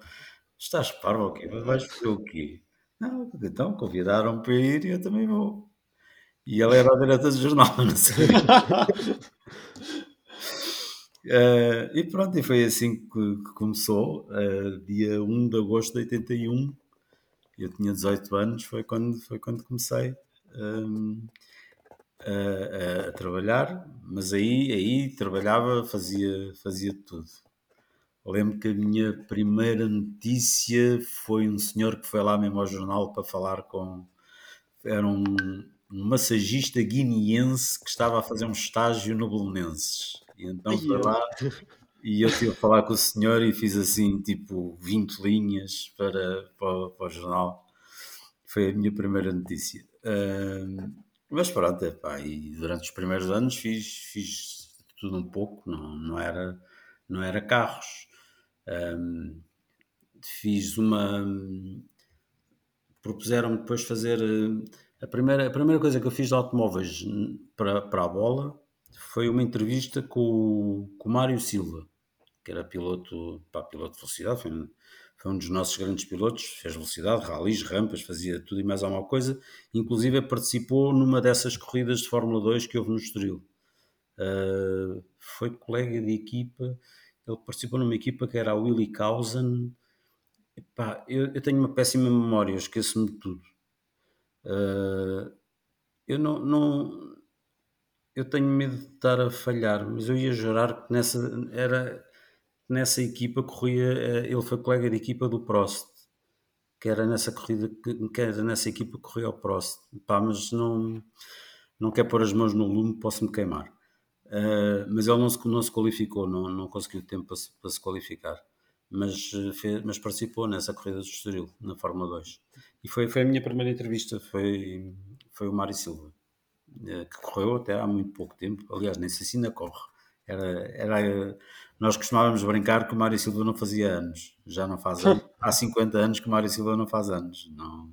estás parvo o quê? Mas vais fazer o quê? Não, então convidaram para ir e eu também vou. E ele era o diretor do jornal, não sei. uh, e pronto, e foi assim que, que começou, uh, dia 1 de agosto de 81. Eu tinha 18 anos, foi quando, foi quando comecei. Um, a, a, trabalhar, mas aí, aí trabalhava, fazia, fazia tudo. Lembro que a minha primeira notícia foi um senhor que foi lá mesmo ao jornal para falar com. Era um, um massagista guineense que estava a fazer um estágio no Belenenses. E então foi lá e eu tive a falar com o senhor e fiz assim, tipo, 20 linhas para, para, para o jornal. Foi a minha primeira notícia. Uh, mas pronto, epá, e durante os primeiros anos fiz, fiz tudo um pouco, não, não, era, não era carros. Um, fiz uma. Propuseram-me depois fazer. A primeira, a primeira coisa que eu fiz de automóveis para, para a bola foi uma entrevista com, com o Mário Silva, que era piloto, pá, piloto de velocidade, foi, foi um dos nossos grandes pilotos, fez velocidade, ralis, rampas, fazia tudo e mais alguma coisa, inclusive participou numa dessas corridas de Fórmula 2 que houve no Estoril. Uh, foi colega de equipa, ele participou numa equipa que era a Willy Causen. Epá, eu, eu, tenho uma péssima memória, esqueço-me de tudo. Uh, eu não, não, eu tenho medo de estar a falhar, mas eu ia jurar que nessa era nessa equipa corria, eh, ele foi colega de equipa do Prost, que era nessa corrida que era nessa equipa que corria o Prost. Pá, mas não não quer pôr as mãos no lume, posso me queimar. Uh, mas ele não se, não se qualificou, não, não conseguiu tempo para se, para se qualificar. Mas, eh, fez, mas participou nessa corrida do Estoril, na Fórmula 2. E foi, foi a minha primeira entrevista, foi, foi o Mário Silva, eh, que correu até há muito pouco tempo. Aliás, nem sei se ainda corre. Era, era, nós costumávamos brincar que o Mário Silva não fazia anos. Já não faz anos. Há 50 anos que o Mário Silva não faz anos. Não,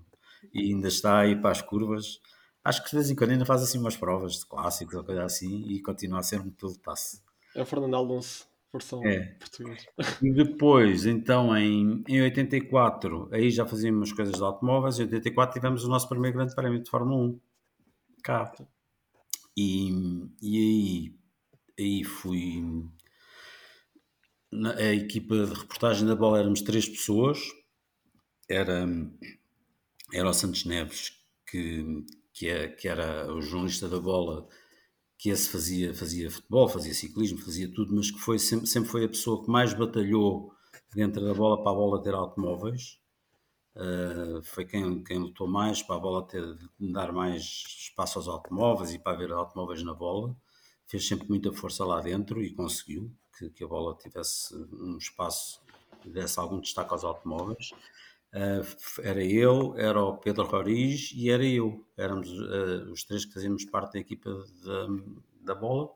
e ainda está aí para as curvas acho que de vez em quando ainda faz assim umas provas de clássicos ou coisa assim e continua a ser um pilotaço. É o Fernando Alonso, versão é. português. E depois, então, em, em 84, aí já fazíamos coisas de automóveis, em 84 tivemos o nosso primeiro grande prémio de Fórmula 1, cá. E, e aí, aí fui... Na, a equipa de reportagem da bola éramos três pessoas, era, era o Santos Neves, que, que, é, que era o jornalista da bola, que esse fazia, fazia futebol, fazia ciclismo, fazia tudo, mas que foi, sempre, sempre foi a pessoa que mais batalhou dentro da bola para a bola ter automóveis. Uh, foi quem, quem lutou mais para a bola ter, dar mais espaço aos automóveis e para haver automóveis na bola. Fez sempre muita força lá dentro e conseguiu que, que a bola tivesse um espaço e desse algum destaque aos automóveis. Uh, era eu, era o Pedro Roriz e era eu. Éramos uh, os três que fazíamos parte da equipa da, da bola.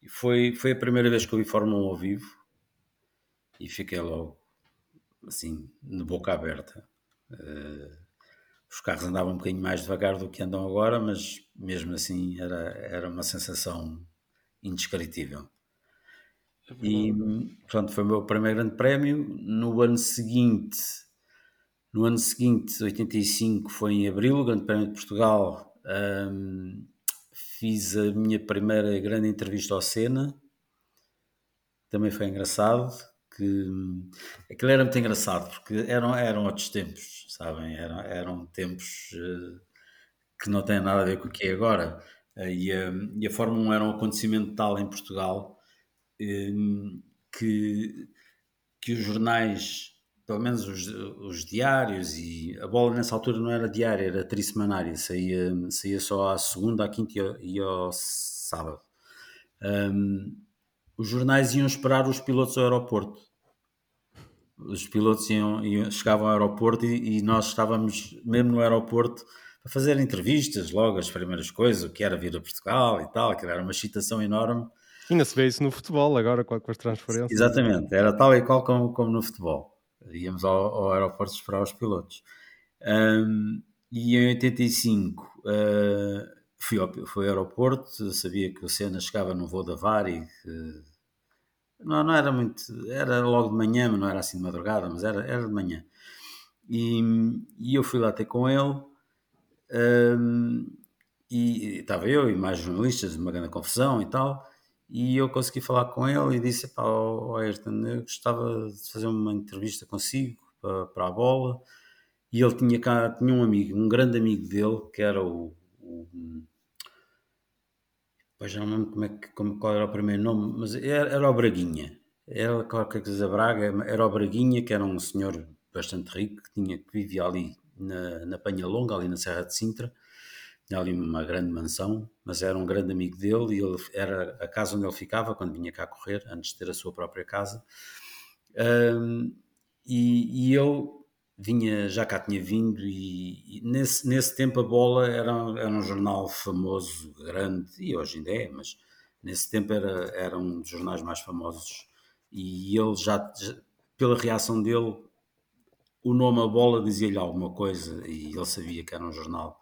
E foi, foi a primeira vez que eu vi Fórmula 1 ao vivo e fiquei logo assim, de boca aberta. Uh, os carros andavam um bocadinho mais devagar do que andam agora, mas mesmo assim era, era uma sensação indescritível. É e pronto, foi o meu primeiro grande prémio. No ano seguinte no ano seguinte, 85, foi em abril, o Grande Prémio de Portugal. Um, fiz a minha primeira grande entrevista ao Senna. Também foi engraçado. Que, aquilo era muito engraçado porque eram, eram outros tempos, sabem? Eram, eram tempos uh, que não têm nada a ver com o que é agora. Uh, e, a, e a Fórmula 1 era um acontecimento tal em Portugal uh, que, que os jornais pelo menos os, os, diários e a bola nessa altura não era diária, era trissemanária, saía, saía só à segunda, à quinta e ao, e ao sábado. Um, os jornais iam esperar os pilotos ao aeroporto. Os pilotos iam, iam chegavam ao aeroporto e, e, nós estávamos mesmo no aeroporto a fazer entrevistas, logo as primeiras coisas, o que era vir a Portugal e tal, que era uma excitação enorme. Ainda se vê isso no futebol agora com as transferências. Exatamente, era tal e qual como, como no futebol íamos ao, ao aeroporto esperar os pilotos. Um, e em 85 uh, ah, fui, ao, fui ao aeroporto, sabia que o Senna chegava no voo da Vari, que, não, não era muito, era logo de manhã, mas não era assim de madrugada, mas era, era de manhã. E, e eu fui lá ter com ele, um, e estava eu e mais jornalistas, uma grande confusão e tal, e eu consegui falar com ele e disse: Pá, oh, Ayrton, eu gostava de fazer uma entrevista consigo para, para a bola. E ele tinha cá, tinha um amigo, um grande amigo dele, que era o. o pois já não lembro como é que, como, qual era o primeiro nome, mas era, era o Braguinha. Era qualquer coisa Braga, era o Braguinha, que era um senhor bastante rico, que, tinha, que vivia ali na, na Penha Longa, ali na Serra de Sintra tinha ali uma grande mansão, mas era um grande amigo dele e ele, era a casa onde ele ficava quando vinha cá correr, antes de ter a sua própria casa. Um, e, e eu vinha, já cá tinha vindo e, e, nesse, nesse tempo a Bola era, era um jornal famoso, grande, e hoje ainda é, mas nesse tempo era, era um dos jornais mais famosos e ele já, já pela reação dele, o nome A Bola dizia-lhe alguma coisa e ele sabia que era um jornal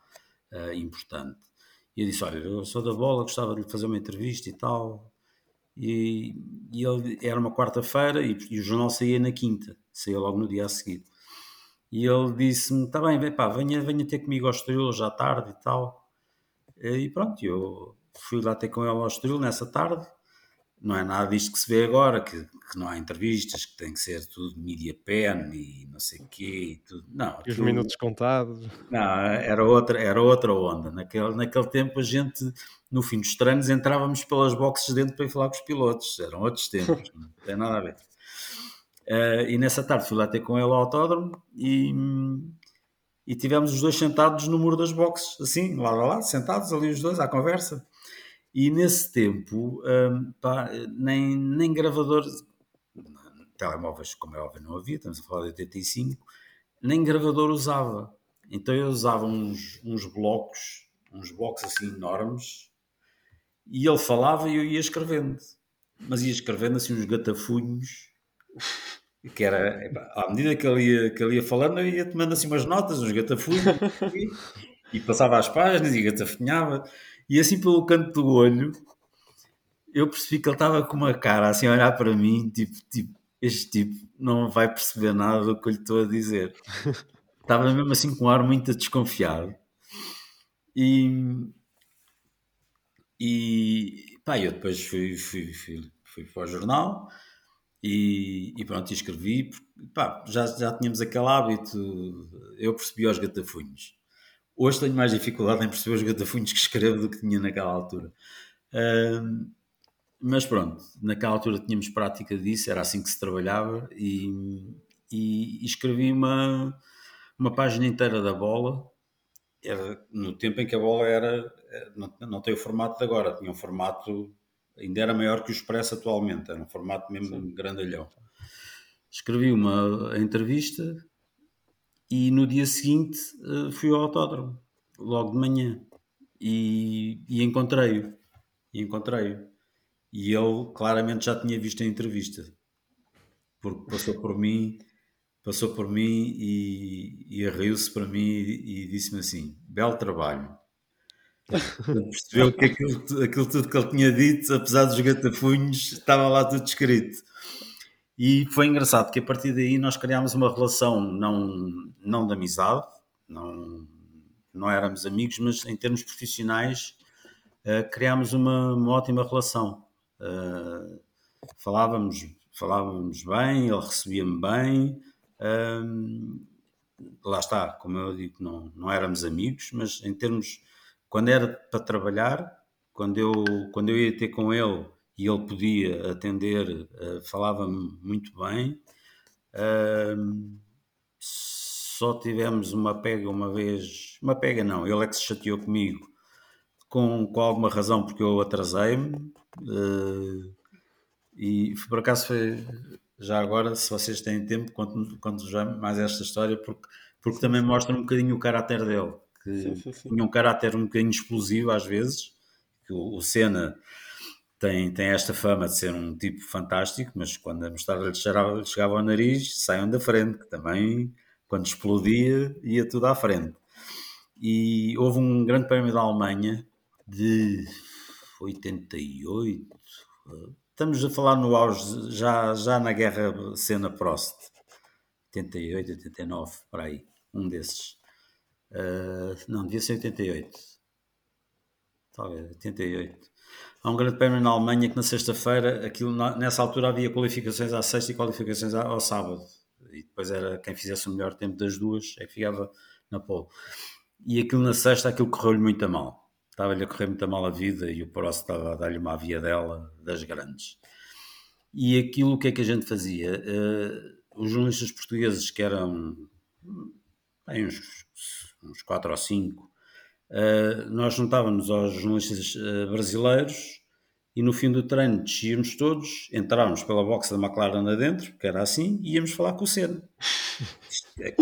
uh, importante. E eu disse, olha, eu sou da Bola, gostava de fazer uma entrevista e tal. E, e ele, era uma quarta-feira e, e, o jornal saía na quinta, saía logo no dia a seguir. E ele disse-me: Está bem, pá, venha, venha ter comigo ao Estoril hoje à tarde e tal. E pronto, eu fui lá ter com ele ao Estoril nessa tarde. Não é nada disto que se vê agora, que, que não há entrevistas, que tem que ser tudo media pen e não sei o quê. E tudo. Não, e os minutos contados. Não, era outra, era outra onda. Naquele, naquele tempo a gente, no fim dos treinos, entrávamos pelas boxes dentro para ir falar com os pilotos. Eram outros tempos, não tem nada a ver. Uh, e nessa tarde fui lá ter com ele ao autódromo e, e tivemos os dois sentados no muro das boxes, assim, lá, lá, lá, sentados ali os dois à conversa. E nesse tempo, um, pá, nem, nem gravadores, telemóveis, como é óbvio, não havia, estamos a falar de 85, nem gravador usava. Então eu usava uns, uns blocos, uns blocos assim enormes, e ele falava e eu ia escrevendo. Mas ia escrevendo assim uns gatafunhos que era, à medida que ele ia, que ele ia falando, eu ia tomando assim umas notas, uns gatafunhos, e, passava as páginas e gatafunhava, e assim pelo canto do olho, eu percebi que ele estava com uma cara assim a olhar para mim, tipo, tipo, este tipo não vai perceber nada do que eu lhe estou a dizer. estava mesmo assim com um ar muito desconfiado. E, e pá, eu depois fui, fui, fui, fui para o jornal e, e pronto, escrevi, pá, já, já tínhamos aquele hábito, eu percebi os gatafunhos. Hoje tenho mais dificuldade em perceber os gatafunhos que escrevo do que tinha naquela altura. Uh, mas pronto, naquela altura tínhamos prática disso, era assim que se trabalhava e, e, e escrevi uma, uma página inteira da bola. Era no tempo em que a bola era, não, não tem o formato de agora, tinha um formato ainda era maior que o Expresso atualmente, era um formato mesmo Sim. grandalhão. Escrevi uma entrevista e no dia seguinte uh, fui ao autódromo, logo de manhã, e, e encontrei-o. E encontrei-o. E ele claramente já tinha visto a entrevista, porque passou por mim, passou por mim e, e riu-se para mim e, e disse-me assim: belo trabalho Percebeu que aquilo, aquilo tudo que ele tinha dito, apesar dos gatafunhos, estava lá tudo escrito. E foi engraçado que a partir daí nós criámos uma relação não, não de amizade, não, não éramos amigos, mas em termos profissionais uh, criámos uma, uma, ótima relação. Uh, falávamos, falávamos bem, ele recebia-me bem. Uh, lá está, como eu digo, não, não éramos amigos, mas em termos quando era para trabalhar, quando eu, quando eu ia ter com ele e ele podia atender, uh, falava-me muito bem. Só tivemos uma pega uma vez, uma pega não, ele é que se chateou comigo com, com alguma razão porque eu atrasei-me uh, e por acaso foi já agora, se vocês têm tempo, conto, conto já mais esta história porque, porque também mostra um bocadinho o caráter dele que sim, sim, sim. tinha um caráter um bocadinho explosivo às vezes. O, o Senna tem, tem esta fama de ser um tipo fantástico, mas quando a mostarda lhe chegava, chegava ao nariz, saiam da frente, que também, quando explodia, ia tudo à frente. E houve um grande prémio da Alemanha de 88, estamos a falar no auge, já, já na guerra Senna-Prost, 88, 89, para aí, um desses. Uh, não, devia ser 88. Talvez, 88. Há um grande prémio na Alemanha que na sexta-feira, aquilo, nessa altura havia qualificações à sexta e qualificações ao sábado. E depois era quem fizesse o melhor tempo das duas, é que ficava na pole. E aquilo na sexta, aquilo correu-lhe muito a mal. Estava-lhe a correr muito a mal a vida e o Prost estava a dar-lhe uma via dela, das grandes. E aquilo, o que é que a gente fazia? Uh, os jornalistas portugueses, que eram bem, uns uns 4 ou 5, uh, nós juntávamos aos jornalistas uh, brasileiros e no fim do treino descíamos todos, entrávamos pela box da McLaren adentro, que era assim, e íamos falar com o Senna. É,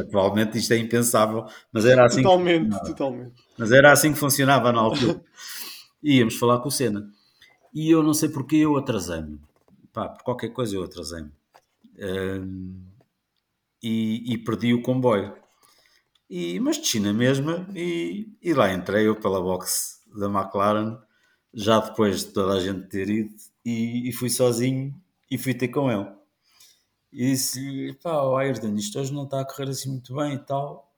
atualmente isto é impensável, mas era assim. Totalmente, totalmente. Mas era assim que funcionava na altura. íamos falar com o Senna. E eu não sei porque eu atrasei-me. Pá, por qualquer coisa eu atrasei-me. Um, e, e, perdi o comboio. E, mas desci na mesma e, e lá entrei eu pela box da McLaren já depois de toda a gente ter ido, e, e fui sozinho e fui ter com ele. E disse-lhe: pá, Ayrton, isto hoje não está a correr assim muito bem e tal.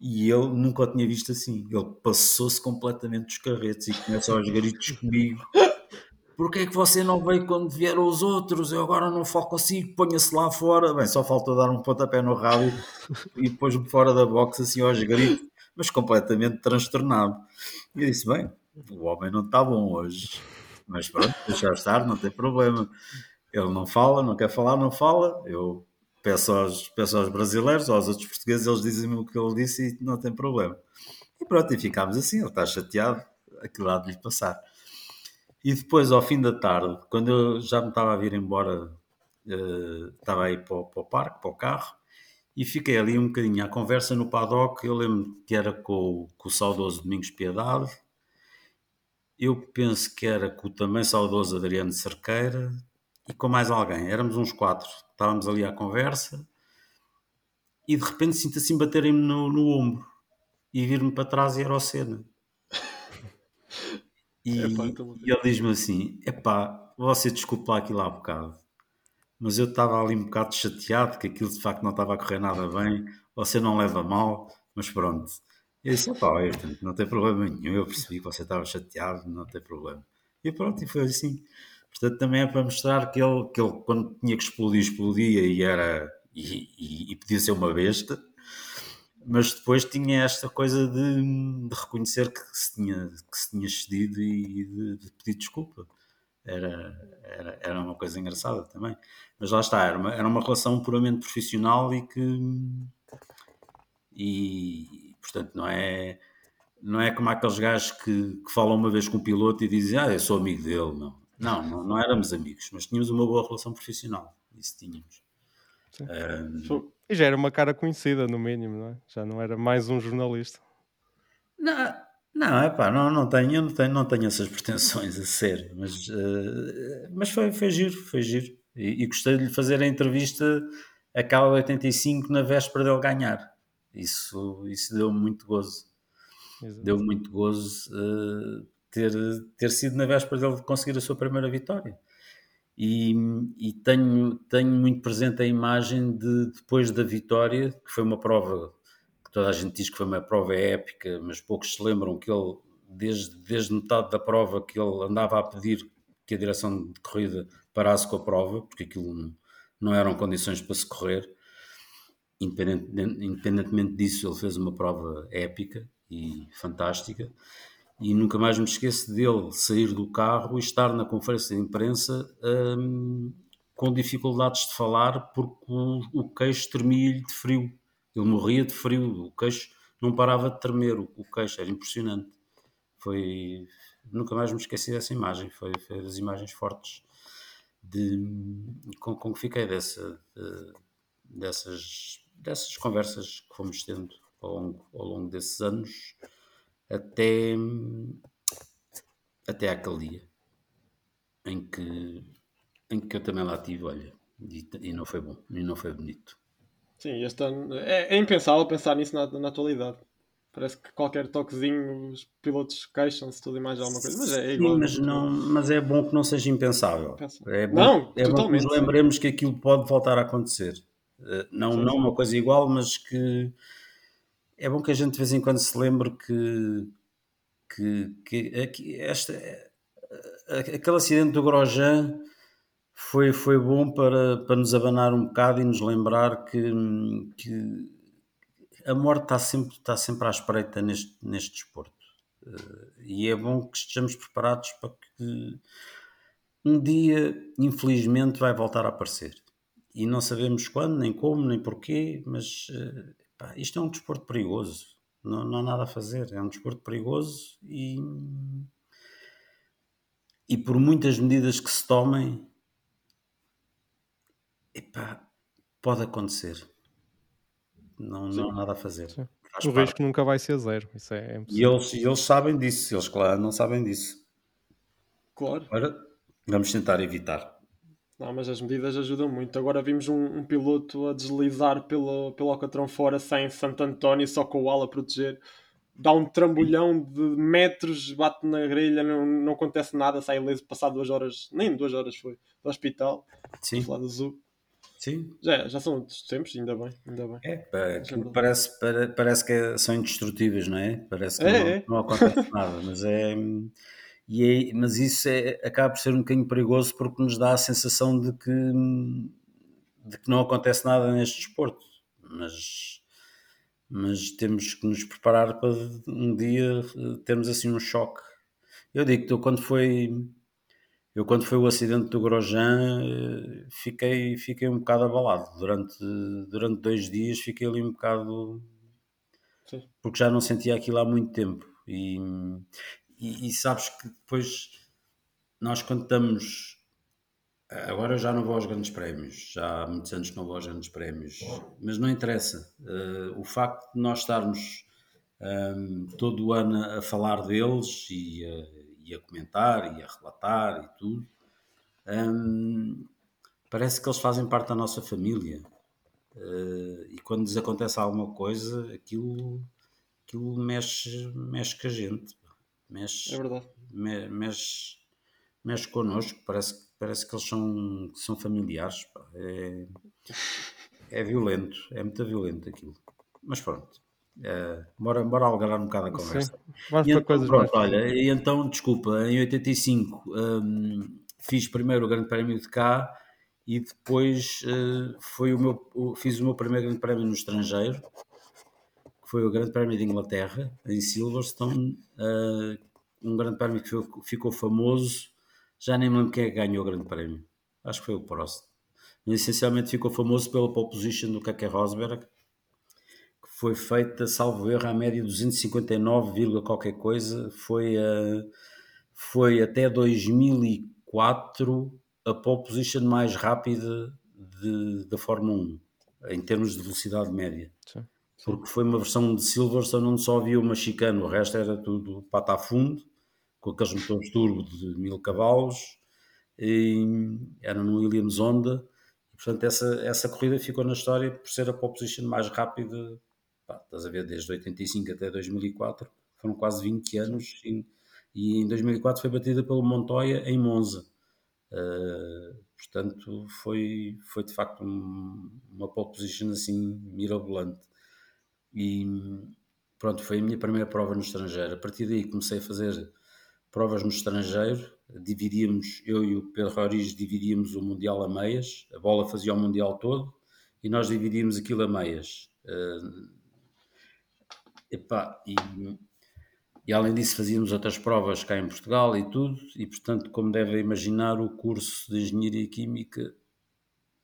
E ele nunca o tinha visto assim. Ele passou-se completamente dos carretes e começa aos gritos comigo. Porquê é que você não veio quando vieram os outros? Eu agora não falo consigo, ponha-se lá fora. Bem, só faltou dar um pontapé no rabo e depois-me fora da box assim aos gritos, mas completamente transtornado. E eu disse, bem, o homem não está bom hoje. Mas pronto, deixar estar, não tem problema. Ele não fala, não quer falar, não fala. Eu peço aos, peço aos brasileiros, aos outros portugueses, eles dizem-me o que ele disse e não tem problema. E pronto, e ficámos assim. Ele está chateado, aquilo há de lhe passar. E depois, ao fim da tarde, quando eu já me estava a vir embora, uh, estava aí para o, para o parque, para o carro, e fiquei ali um bocadinho à conversa no paddock. Eu lembro que era com, com o saudoso Domingos Piedade, eu penso que era com o também saudoso Adriano Cerqueira e com mais alguém. Éramos uns quatro. Estávamos ali à conversa e de repente sinto assim baterem-me no, no ombro e vir-me para trás e era o Senna. E, Epá, então... e ele diz-me assim: Epá, você desculpa lá aquilo há bocado, mas eu estava ali um bocado chateado que aquilo de facto não estava a correr nada bem. Você não leva mal, mas pronto. Eu disse, pá, não tem problema nenhum, eu percebi que você estava chateado, não tem problema. E pronto, e foi assim. Portanto, também é para mostrar que ele, que ele quando tinha que explodir, explodia e era e, e, e podia ser uma besta, mas depois tinha esta coisa de, de reconhecer que se tinha, que se tinha cedido e de, de pedir desculpa. Era, era, era uma coisa engraçada também. Mas lá está, era uma, era uma relação puramente profissional e que. E, Portanto, não é, não é como aqueles gajos que, que falam uma vez com o piloto e dizem, ah, eu sou amigo dele. Não, não, não, não éramos amigos, mas tínhamos uma boa relação profissional. Isso tínhamos. Um... E já era uma cara conhecida, no mínimo, não é? Já não era mais um jornalista. Não, não, é pá, não, não tenho, não tenho, não tenho essas pretensões a ser, mas, uh, mas foi, foi giro, foi giro. E, e, gostei de lhe fazer a entrevista aquela 85 na véspera dele ganhar. Isso, isso deu muito gozo. Exato. Deu muito gozo uh, ter, ter sido na véspera dele conseguir a sua primeira vitória. E, e, tenho, tenho muito presente a imagem de depois da vitória, que foi uma prova que toda a gente diz que foi uma prova épica, mas poucos se lembram que ele, desde, desde metade da prova, que ele andava a pedir que a direção de corrida parasse com a prova, porque aquilo não, não eram condições para se correr independentemente disso, ele fez uma prova épica e fantástica. E nunca mais me esqueço dele sair do carro e estar na conferência de imprensa hum, com dificuldades de falar porque o, o queixo tremia-lhe de frio. Ele morria de frio, o queixo não parava de tremer, o, o queixo era impressionante. Foi, nunca mais me esqueci dessa imagem, foi, foi das imagens fortes de, com, com que fiquei dessa, de, dessas dessas conversas que fomos tendo ao longo, ao longo desses anos até, até aquele dia em que, em que eu também lá tive, olha, e, e não foi bom, e não foi bonito. Sim, este ano é, é impensável pensar nisso na, na atualidade. Parece que qualquer toquezinho os pilotos queixam-se tudo e mais alguma coisa, mas é igual. Sim, mas, não, mas é bom que não seja impensável. É bom, não, é bom que nos lembremos que aquilo pode voltar a acontecer. Eh, não, não uma coisa igual, mas que é bom que a gente de vez em quando se lembre que, que, que, esta, eh, aquele acidente do Grosjean foi, foi bom para, para nos abanar um bocado e nos lembrar que, que a morte está sempre, está sempre à espreita neste, neste desporto. Eh, e é bom que estejamos preparados para que um dia, infelizmente, vai voltar a aparecer e não sabemos quando, nem como, nem porquê, mas eh, pá, isto é um desporto perigoso. Não, não há nada a fazer. É um desporto perigoso e, e por muitas medidas que se tomem, epá, pode acontecer. Não, não há nada a fazer. Sim. Faz O parte. risco nunca vai ser zero. Isso é E impossível. eles, e eles sabem disso, eles claro não sabem disso. Claro. Agora vamos tentar evitar. Não, mas as medidas ajudam muito. Agora vimos um, um piloto a deslizar pelo, pelo Alcatrão fora sem Santo António, só com o ala a proteger. Dá um trambolhão de metros, bate na grelha, não, não acontece nada, sai ileso passado duas horas, nem duas horas foi, do hospital, Sim, do lado azul. sim. Já, já são outros tempos, ainda bem, ainda bem. É, pá, parece, pare- parece que são indestrutíveis, não é? Parece que É, não, é. não acontece nada, mas é. E é- mas isso é, acaba por ser um bocadinho perigoso porque nos dá a sensação de que, de que não acontece nada neste desporto. Mas, mas temos que nos preparar para um dia eh, termos assim um choque. Eu digo que eu quando foi. Eu quando foi o acidente do Grosjean eh, fiquei, fiquei um bocado abalado. Durante, durante dois dias fiquei ali um bocado Sim. porque já não sentia aquilo há muito tempo. E, e, e sabes que depois nós estamos. Agora eu já não vou aos grandes prémios, já há muitos anos que não vou aos grandes prémios, mas não interessa. Eh, o facto de nós estarmos ehm, todo o ano a falar deles e a, e a comentar e a relatar e tudo, ehm, parece que eles fazem parte da nossa família. Eh, e quando lhes acontece alguma coisa, aquilo, aquilo mexe, mexe com a gente. Mexe, É verdade. me- mexe, mexe connosco, parece, parece que eles são, são familiares. É, é violento, é muito violento aquilo. Mas pronto, eh, bora, bora alegrar um bocado a conversa. Vamos E para então, coisas pronto, mais. olha, e então, desculpa, em 85 hum, fiz primeiro o Grande Prémio de cá e depois eh, foi o meu, fiz o meu primeiro Grande Prémio no estrangeiro, que foi o Grande Prémio de Inglaterra, em Silverstone, eh, um Grande Prémio que ficou, ficou famoso, já nem me lembro quem é que ganhou o Grande Prémio, acho que foi o Prost. Mas, essencialmente ficou famoso pela pole position do Keke Rosberg, que foi feita, salvo erro, à média de 259, vírgula qualquer coisa. Foi, a- foi até 2004 a pole position mais rápida da Fórmula 1, em termos de velocidade média. Sim. Porque foi uma versão de Silverstone onde só havia uma chicane, o resto era tudo pata a fundo, com aqueles motores turbo de mil cavalos, era no Williams Honda. E, portanto, essa, essa corrida ficou na história por ser a pole position mais rápida, pá, estás a ver, desde 85 até 2004, foram quase 20 anos, e, e em 2004 foi batida pelo Montoya em Monza. Uh, portanto, foi, foi de facto um- uma pole position assim mirabolante. E pronto, foi a minha primeira prova no estrangeiro. A partir daí comecei a fazer provas no estrangeiro. Dividíamos, eu e o Pedro Roriz dividíamos o Mundial a meias. A bola fazia o Mundial todo e nós dividíamos aquilo a meias. Uh, epá, e, e além disso fazíamos outras provas cá em Portugal e tudo. E portanto, como devem imaginar, o curso de Engenharia Química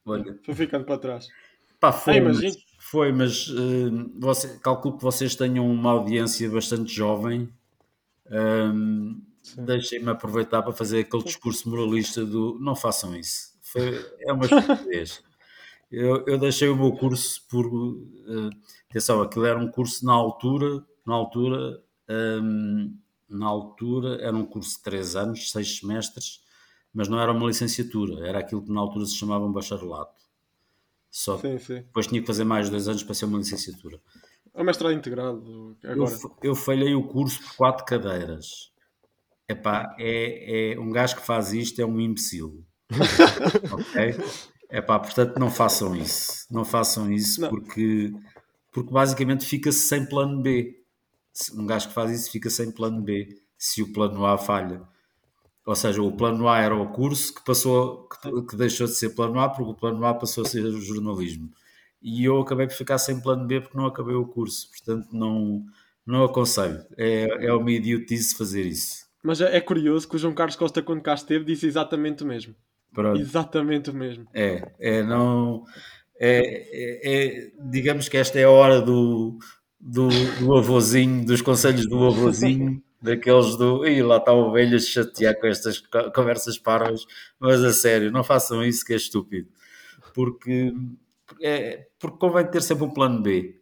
olha, Foi ficando para trás. Pá, foi, Ah, mas, foi, mas eh, você, calculo que vocês tenham uma audiência bastante jovem. Sim. Deixem-me aproveitar para fazer aquele discurso moralista do não façam isso. Foi, é uma estupidez. Eu, eu deixei o meu curso por. eh, atenção, aquilo era um curso na altura, na altura, ahm, na altura era um curso de 3 anos, 6 semestres, mas não era uma licenciatura, era aquilo que na altura se chamava um bacharelato. Só Sim, sim. depois tinha que fazer mais dois anos para ser uma licenciatura. É mestrado integrado Eu, agora. fa- eu falhei o curso por quatro cadeiras. Epá, é, é um gajo que faz isto é um imbecil. ok? Epá, portanto não façam isso. Não façam isso Não. porque, porque basicamente fica-se sem plano B. Um gajo que faz isso fica sem plano B se o plano A falha. Ou seja, o plano A era o curso que passou, que, que deixou de ser plano A porque o plano A passou a ser o jornalismo. E eu acabei por ficar sem plano B porque não acabei o curso. Portanto, não, não aconselho. É, é uma idiotice fazer isso. Mas é, é curioso que o João Carlos Costa, quando cá esteve, disse exatamente o mesmo. Pronto. Exatamente o mesmo. É, é, não. É, é- é- digamos que esta é a hora do, do, do avôzinho, dos conselhos do avôzinho, daqueles do. E lá está o velho a chatear com estas conversas parvas, mas a sério, não façam isso que é estúpido. Porque, é, porque convém ter sempre um plano B.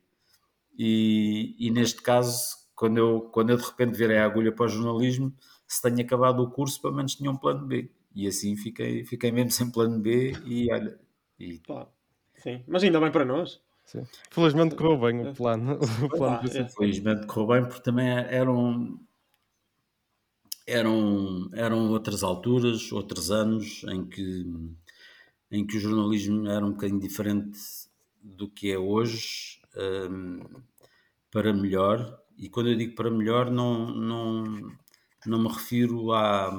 E, e neste caso, quando eu, quando eu de repente virei a agulha para o jornalismo, se tenho acabado o curso, pelo menos tinha um plano B. E assim fiquei, fiquei mesmo sem plano B e olha. E... Pá, sim, mas ainda bem para nós. Sim. Felizmente correu bem o plano. O plano ah, é. Felizmente correu bem porque também eram, eram, eram outras alturas, outros anos em que, em que o jornalismo era um bocadinho diferente do que é hoje, um, para melhor. E quando eu digo para melhor, não, não, não me refiro a.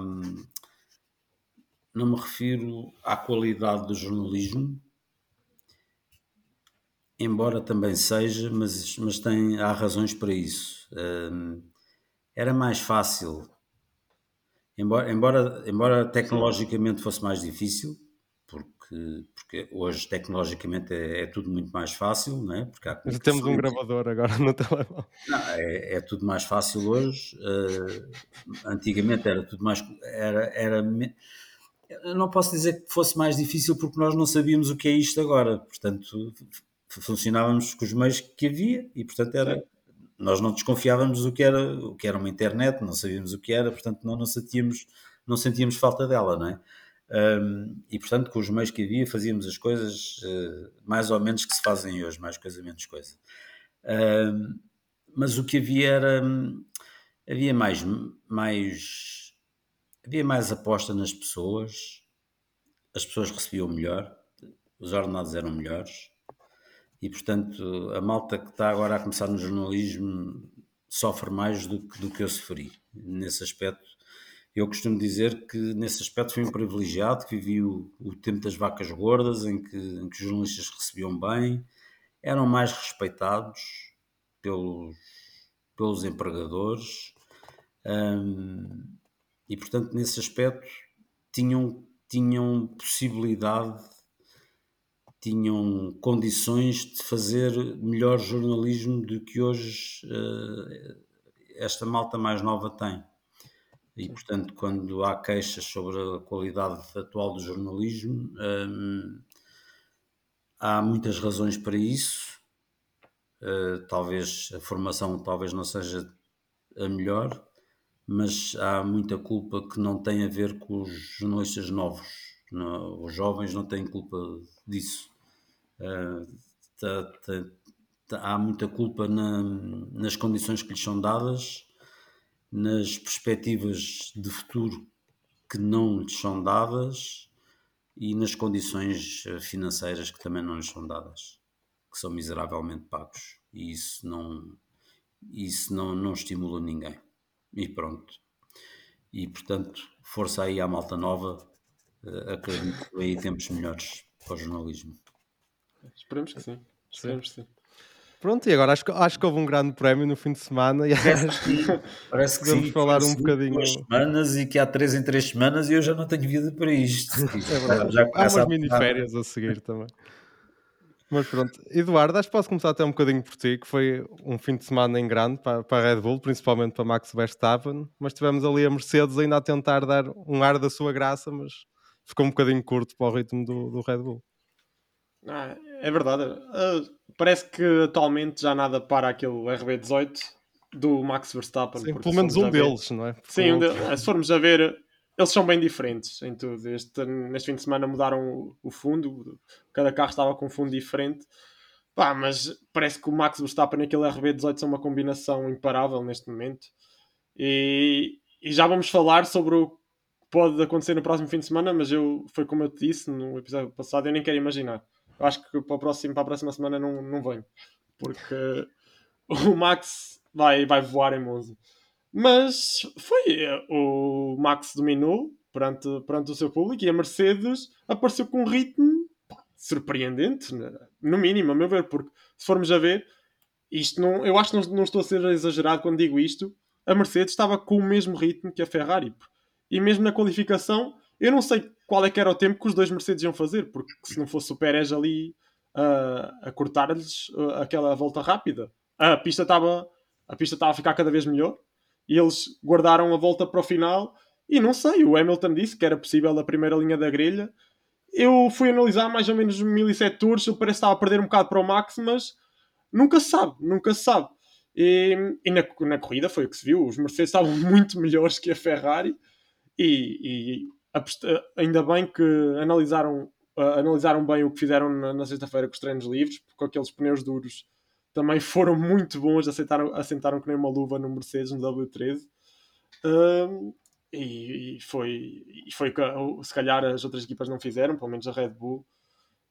Não me refiro à qualidade do jornalismo, embora também seja, mas, mas tem, há razões para isso. Um, era mais fácil, embora, embora, embora tecnologicamente fosse mais difícil, porque, porque hoje tecnologicamente é, é tudo muito mais fácil, não é? Porque temos um gravador agora no telemóvel. Não, é, é tudo mais fácil hoje. Uh, antigamente era tudo mais. Era, era, eu não posso dizer que fosse mais difícil porque nós não sabíamos o que é isto agora. Portanto, funcionávamos com os meios que havia e, portanto, era. Nós não desconfiávamos o que era o que era uma internet, não sabíamos o que era, portanto, não, não sentíamos não sentíamos falta dela, não é? Um, e portanto, com os meios que havia, fazíamos as coisas uh, mais ou menos que se fazem hoje, mais coisa, menos coisa. Um, mas o que havia era. Havia mais, mais. Havia mais aposta nas pessoas, as pessoas recebiam melhor, os ordenados eram melhores, e portanto a malta que está agora a começar no jornalismo sofre mais do que, do que eu sofri. Nesse aspecto eu costumo dizer que nesse aspecto fui um privilegiado, que vivi o, o tempo das vacas gordas, em que, em que os jornalistas recebiam bem, eram mais respeitados pelos, pelos empregadores hum, e, portanto, nesse aspecto tinham, tinham possibilidade, tinham condições de fazer melhor jornalismo do que hoje uh, esta malta mais nova tem. E, portanto, quando há queixas sobre a qualidade atual do jornalismo, hum, há muitas razões para isso. Uh, talvez a formação talvez não seja a melhor, mas há muita culpa que não tem a ver com os jornalistas novos. Não, os jovens não têm culpa disso. Uh, tá, tá, tá, há muita culpa na, nas condições que lhes são dadas nas perspectivas de futuro que não lhes são dadas e nas condições eh, financeiras que também não lhes são dadas, que são miseravelmente pagos. E isso não, isso não, não estimula ninguém. E pronto. E portanto, força aí à malta nova, acredito que aí tempos melhores para o jornalismo. Esperemos que sim. Esperemos sim. que sim. Pronto, e agora acho, acho que houve um grande prémio no fim de semana e parece que, parece que vamos falar um bocadinho. Duas semanas e que há três em três semanas e eu já não tenho vida para isto. É verdade. Já há umas mini férias a seguir também. Mas pronto, Eduardo, acho que posso começar até um bocadinho por ti, que foi um fim de semana em grande para, para a Red Bull, principalmente para Max Verstappen, mas tivemos ali a Mercedes ainda a tentar dar um ar da sua graça, mas ficou um bocadinho curto para o ritmo do, do Red Bull. Ah, é verdade. Uh, parece que atualmente já nada para aquele RB18 do Max Verstappen. Sim, pelo menos um deles, não é? Porque Sim, um de... se formos a ver, eles são bem diferentes em tudo. Este, neste fim de semana mudaram o fundo, cada carro estava com um fundo diferente. Pá, mas parece que o Max Verstappen e aquele RB18 são uma combinação imparável neste momento. E, e já vamos falar sobre o pode acontecer no próximo fim de semana, mas eu, foi como eu te disse no episódio passado, eu nem quero imaginar eu acho que para, o próximo, para a próxima semana não, não venho. Porque o Max vai, vai voar em Monza. Mas foi. O Max dominou perante, perante o seu público e a Mercedes apareceu com um ritmo surpreendente, né? no mínimo, a meu ver, porque se formos a ver, isto não, eu acho que não, não estou a ser exagerado quando digo isto. A Mercedes estava com o mesmo ritmo que a Ferrari. E mesmo na qualificação, eu não sei qual é que era o tempo que os dois Mercedes iam fazer, porque se não fosse o Pérez ali uh, a cortar-lhes uh, aquela volta rápida, a pista estava a pista estava a ficar cada vez melhor e eles guardaram a volta para o final e não sei, o Hamilton disse que era possível a primeira linha da grelha eu fui analisar mais ou menos 1007 tours, ele parece que estava a perder um bocado para o Max, mas nunca se sabe, nunca se sabe. E, e na, na, corrida foi o que se viu, os Mercedes estavam muito melhores que a Ferrari e, e ainda bem que analisaram, uh, analisaram bem o que fizeram na, na sexta-feira com os treinos livres, porque aqueles pneus duros também foram muito bons, aceitaram, assentaram que nem uma luva no Mercedes, no W13. Uh, e, e, foi, e foi que se calhar as outras equipas não fizeram, pelo menos a Red Bull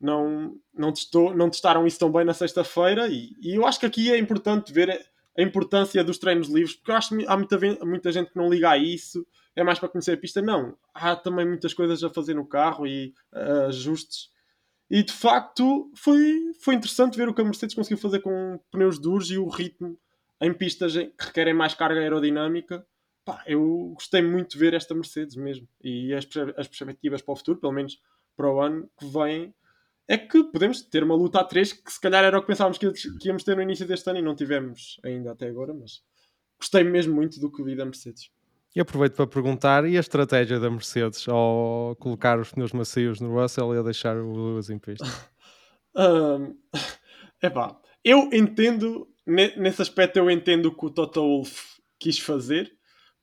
não, não, testou, não testaram isso tão bem na sexta-feira e, e, eu acho que aqui é importante ver a importância dos treinos livres, porque eu acho que há muita, muita gente que não liga a isso, é mais para conhecer a pista. Não, há também muitas coisas a fazer no carro e uh, ajustes. E de facto foi, foi interessante ver o que a Mercedes conseguiu fazer com pneus duros e o ritmo em pistas que requerem mais carga aerodinâmica. Pá, eu gostei muito de ver esta Mercedes mesmo. E as, as perspectivas para o futuro, pelo menos para o ano que vem, é que podemos ter uma luta a três que se calhar era o que pensávamos que, que íamos ter no início deste ano e não tivemos ainda até agora, mas gostei mesmo muito do que vi da Mercedes. E aproveito para perguntar, e a estratégia da Mercedes ao colocar os pneus macios no Russell e a deixar o Lewis em pista? um, epá, eu entendo, nesse aspecto eu entendo o que o Toto Wolff quis fazer,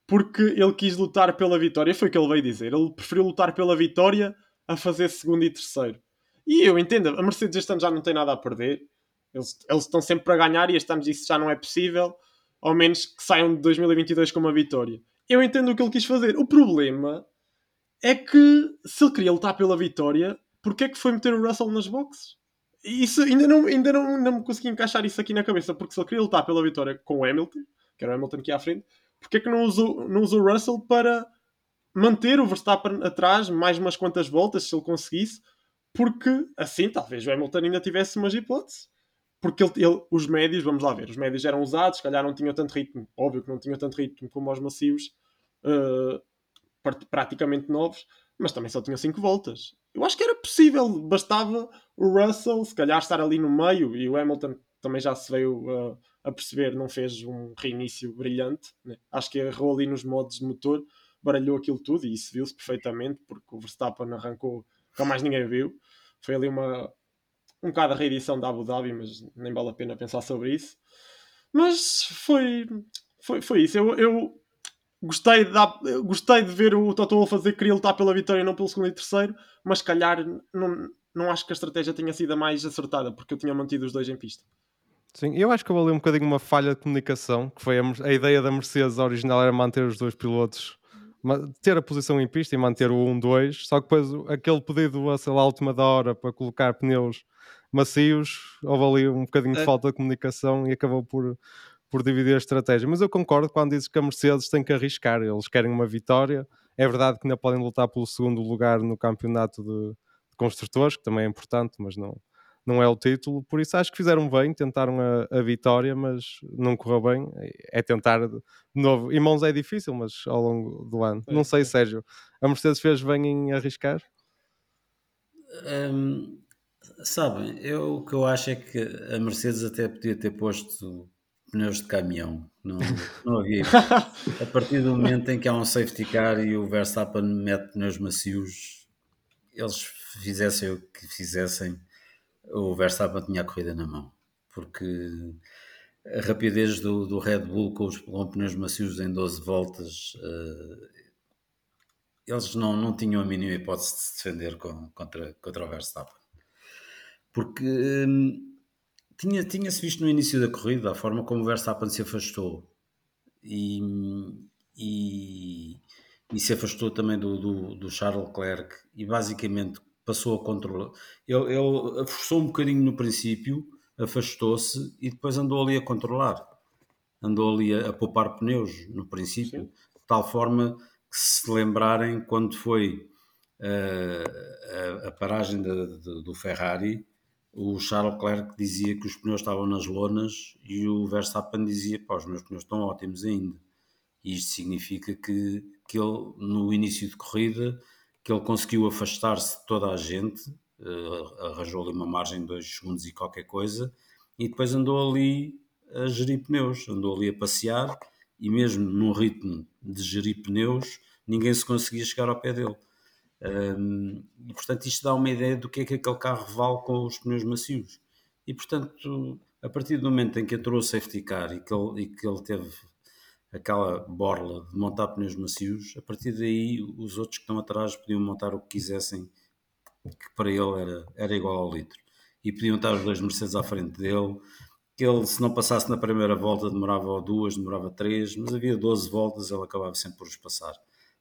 porque ele quis lutar pela vitória, foi o que ele veio dizer, ele preferiu lutar pela vitória a fazer segundo e terceiro. E eu entendo, a Mercedes este ano já não tem nada a perder. Eles, eles estão sempre para ganhar e este ano isso já não é possível, ao menos que saiam de 2022 com uma vitória. Eu entendo o que ele quis fazer. O problema é que se ele queria lutar pela vitória, porquê é que foi meter o Russell nas boxes? Isso ainda não, ainda não, não consegui encaixar isso aqui na cabeça, porque se ele queria lutar pela vitória com o Hamilton, que era o Hamilton aqui à frente, porquê é que não usou, não usou o Russell para manter o Verstappen atrás mais umas quantas voltas, se ele conseguisse, porque assim talvez o Hamilton ainda tivesse umas hipóteses. Porque ele, ele, os médios, vamos lá ver, os médios eram usados, se calhar não tinham tanto ritmo, óbvio que não tinham tanto ritmo como os macios, uh, praticamente novos, mas também só tinham 5 voltas. Eu acho que era possível, bastava o Russell, se calhar, estar ali no meio e o Hamilton também já se veio uh, a perceber, não fez um reinício brilhante. Né? Acho que errou ali nos modos de motor, baralhou aquilo tudo e isso viu-se perfeitamente, porque o Verstappen arrancou como mais ninguém viu. Foi ali uma, um bocado a reedição da Abu Dhabi, mas nem vale a pena pensar sobre isso. Mas foi, foi, foi isso. Eu, eu gostei, de, gostei de ver o Toto fazer que queria lutar pela vitória e não pelo segundo e terceiro, mas calhar não, não acho que a estratégia tenha sido a mais acertada, porque eu tinha mantido os dois em pista. Sim, eu acho que houve ali um bocadinho uma falha de comunicação, que foi a, a ideia da Mercedes original era manter os dois pilotos ter a posição em pista e manter o 1-2, só que depois aquele pedido a, sei lá, última da hora para colocar pneus macios, houve ali um bocadinho de é. falta de comunicação e acabou por, por dividir a estratégia. Mas eu concordo quando dizes que a Mercedes tem que arriscar, eles querem uma vitória. É verdade que ainda podem lutar pelo segundo lugar no campeonato de, de construtores, que também é importante, mas não, não é o título, por isso acho que fizeram bem, tentaram a, a vitória, mas não correu bem. É tentar de novo. Em mãos é difícil, mas ao longo do ano. É, não sei, é. Sérgio, a Mercedes fez bem em arriscar? Hum, sabem, eu, o que eu acho é que a Mercedes até podia ter posto pneus de caminhão. Não, não havia. a partir do momento em que há um safety car e o Verstappen mete pneus macios, eles fizessem o que fizessem o Verstappen tinha a corrida na mão, porque a rapidez do, do Red Bull com os pneus macios em 12 voltas, uh, eles não, não tinham a mínima hipótese de se defender com, contra, contra o Verstappen. Porque um, tinha, tinha-se visto no início da corrida a forma como o Verstappen se afastou e, e, e se afastou também do, do, do Charles Leclerc e basicamente passou a controlar. Ele, ele forçou um bocadinho no princípio, afastou-se e depois andou ali a controlar. Andou ali a, a poupar pneus no princípio, Sim. de tal forma que se lembrarem quando foi uh, a, a, paragem de, de, do Ferrari, o Charles Leclerc dizia que os pneus estavam nas lonas e o Verstappen dizia: Pá, os meus pneus estão ótimos ainda. E isto significa que, que ele, no início de corrida, que ele conseguiu afastar-se de toda a gente, uh, arranjou ali uma margem de 2 segundos e qualquer coisa, e depois andou ali a gerir pneus, andou ali a passear e mesmo num ritmo de gerir pneus, ninguém se conseguia chegar ao pé dele. Um, e portanto, isto dá uma ideia do que é que aquele carro vale com os pneus macios. E portanto, a partir do momento em que entrou o safety car e que ele, e que ele teve aquela borla de montar pneus macios, a partir daí os outros que estão atrás podiam montar o que quisessem, que para ele era, era igual ao litro. E podiam estar os dois Mercedes à frente dele, que ele, se não passasse na primeira volta, demorava duas, demorava três, mas havia 12 voltas, ele acabava sempre por os passar.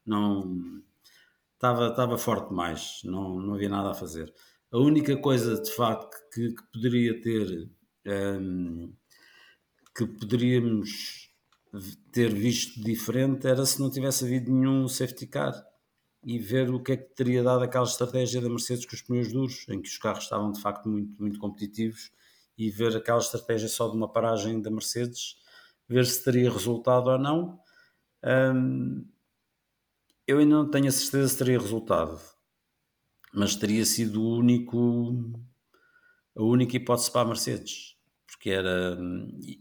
Não estava, estava forte demais, não, não havia nada a fazer. A única coisa de facto que, que poderia ter um, que poderíamos ter visto diferente era se não tivesse havido nenhum safety car e ver o que é que teria dado aquela estratégia da Mercedes com os pneus duros, em que os carros estavam de facto muito, muito competitivos e ver aquela estratégia só de uma paragem da Mercedes, ver se teria resultado ou não. Um, eu ainda não tenho a certeza se teria resultado, mas teria sido o único, a única hipótese para a Mercedes. Porque era.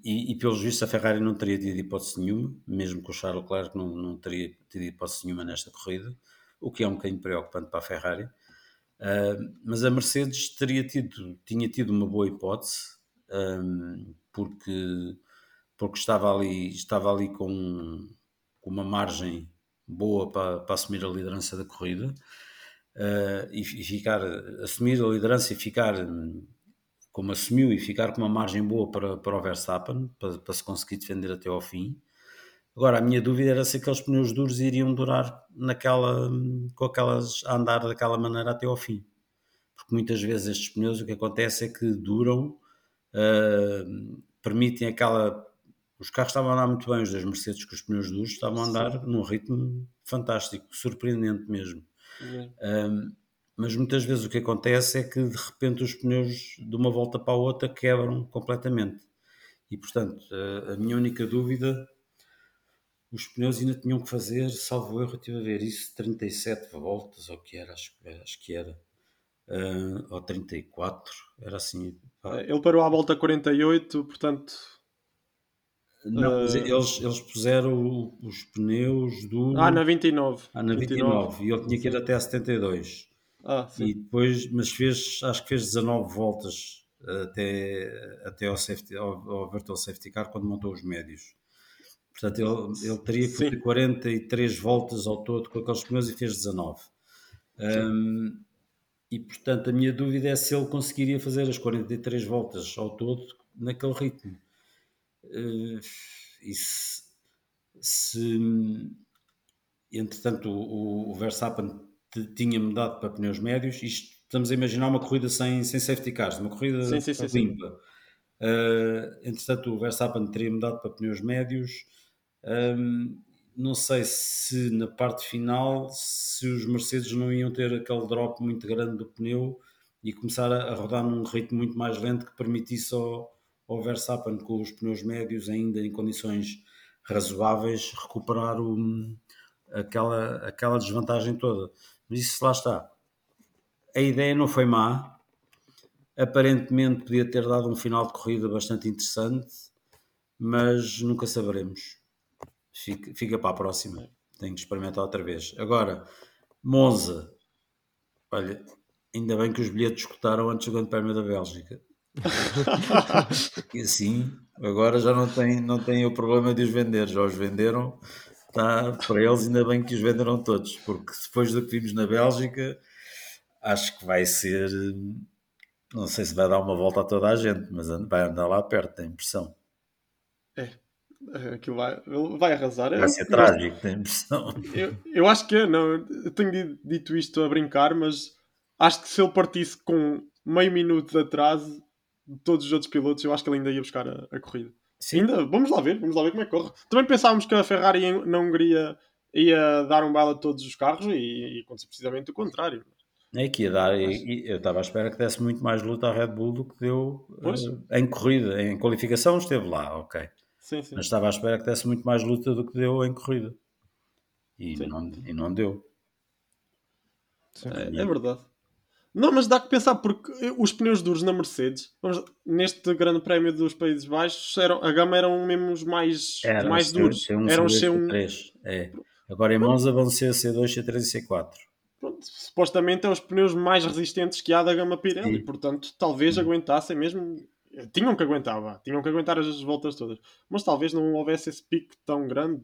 E, e pelos vistos a Ferrari não teria tido hipótese nenhuma, mesmo com o Charles Leclerc não, não teria tido hipótese nenhuma nesta corrida, o que é um bocadinho preocupante para a Ferrari. Uh, mas a Mercedes teria tido, tinha tido uma boa hipótese, um, porque, porque estava ali, estava ali com, com uma margem boa para, para, assumir a liderança da corrida uh, e, e, ficar, assumir a liderança e ficar como assumiu e ficar com uma margem boa para, para o Verstappen, para, para se conseguir defender até ao fim. Agora, a minha dúvida era se aqueles pneus duros iriam durar naquela, com aquelas, a andar daquela maneira até ao fim. Porque muitas vezes estes pneus o que acontece é que duram, uh, permitem aquela. Os carros estavam a andar muito bem, os dois Mercedes com os pneus duros estavam a andar Sim. num ritmo fantástico, surpreendente mesmo. Uh, mas muitas vezes o que acontece é que de repente os pneus de uma volta para a outra quebram completamente. E portanto, a, a minha única dúvida os pneus ainda tinham que fazer, salvo erro, estive a ver isso, 37 voltas, ou que era, acho, acho que era, uh, ou 34, era assim. Pá. Ele parou à volta 48, portanto. Não, uh... eles, eles puseram os pneus do. Ah, na 29. Ah, na 29, 29. e ele tinha que ir até a 72. Ah. E depois, mas fez, acho que fez 19 voltas até, até ao, safety, ao, ao virtual safety car quando montou os médios. Portanto, ele, ele teria que ter 43 voltas ao todo com aqueles pneus e fez 19. Um, e portanto, a minha dúvida é se ele conseguiria fazer as 43 voltas ao todo naquele ritmo. Uh, e se, se entretanto o, o Verstappen tinha mudado para pneus médios, isto, estamos a imaginar uma corrida sem, sem safety cars, uma corrida sim, sim, sim, limpa. Uh, entretanto, o Verstappen teria mudado para pneus médios um, não sei se na parte final se os Mercedes não iam ter aquele drop muito grande do pneu e começar a, a rodar num ritmo muito mais lento que permitisse ao, ao Verstappen com os pneus médios ainda em condições razoáveis recuperar o, aquela, aquela desvantagem toda. Mas isso lá está. A ideia não foi má. Aparentemente podia ter dado um final de corrida bastante interessante, mas nunca saberemos fica, fica para a próxima. Tenho que experimentar outra vez. Agora, Monza. Olha, ainda bem que os bilhetes escutaram antes do Grande Prémio da Bélgica. e assim, agora já não tem, não tem o problema de os vender. Já os venderam. Tá, para eles, ainda bem que os venderam todos. Porque depois do que vimos na Bélgica, acho que vai ser. Não sei se vai dar uma volta a toda a gente, mas vai andar lá perto, tem impressão. É, Aquilo vai, vai arrasar. Vai ser eu, trágico, tenho impressão. Eu, eu acho que é, não. Eu tenho dito isto a brincar, mas acho que se ele partisse com meio minuto de atraso de todos os outros pilotos, eu acho que ele ainda ia buscar a, a corrida. Sim. Ainda, vamos lá ver, vamos lá ver como é que corre. Também pensávamos que a Ferrari na Hungria ia dar um baile a todos os carros e, e aconteceu precisamente o contrário. É que ia dar, Mas... e, eu estava à espera que desse muito mais luta à Red Bull do que deu uh, em corrida, em qualificação esteve lá, ok. Sim, sim. Mas estava à espera que desse muito mais luta do que deu em corrida. E, não, e não deu. Sim, é, é verdade. Não, mas dá que pensar, porque os pneus duros na Mercedes, vamos, neste grande prémio dos Países Baixos, eram, a gama eram mesmo os mais, Era, mais C1, duros. C1, eram C2, C1. C3. É. Agora em Monza vão ser C2, C3 e C4. Pronto, supostamente é os pneus mais resistentes que há da gama Pirelli, Sim. portanto, talvez aguentassem mesmo. Tinham que aguentar, tinham que aguentar as voltas todas, mas talvez não houvesse esse pico tão grande.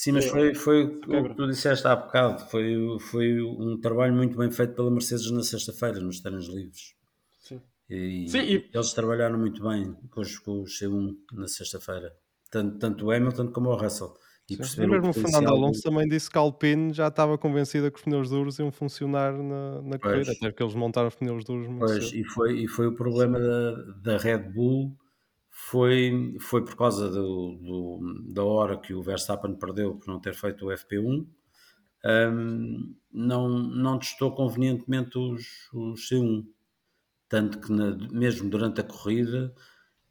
Sim, mas É, foi, foi o que tu disseste há bocado. Foi, foi um trabalho muito bem feito pela Mercedes na sexta-feira, nos treinos livres. Sim. E, Sim, e- eles trabalharam muito bem com os, com os C1 na sexta-feira. Tanto, tanto o Hamilton como o Russell. E E perceberam mesmo o Fernando do- Alonso também disse que a Alpine já estava convencida que os pneus duros iam funcionar na, na Pois. corrida, até que eles montaram os pneus duros muito Pois, cedo. e foi, e foi o problema da, da Red Bull, foi, foi por causa do, do- da hora que o Verstappen perdeu por não ter feito o FP1, hum, não, não testou convenientemente os, os C1. Tanto que na- mesmo durante a corrida,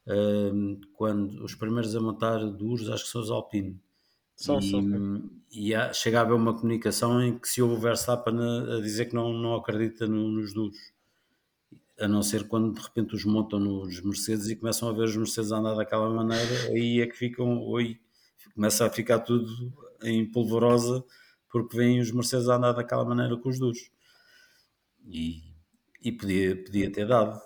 hum, quando os primeiros a montar duros, acho que são os Alpine. São, e, são, e há- chega a haver uma comunicação em que se ouve o Verstappen a, a dizer que não, não acredita no- nos duros. A não ser quando de repente os montam nos Mercedes e começam a ver os Mercedes a andar daquela maneira, aí é que ficam, oi, começa a ficar tudo em polvorosa porque veem os Mercedes a andar daquela maneira com os duros. E, e podia, podia ter dado,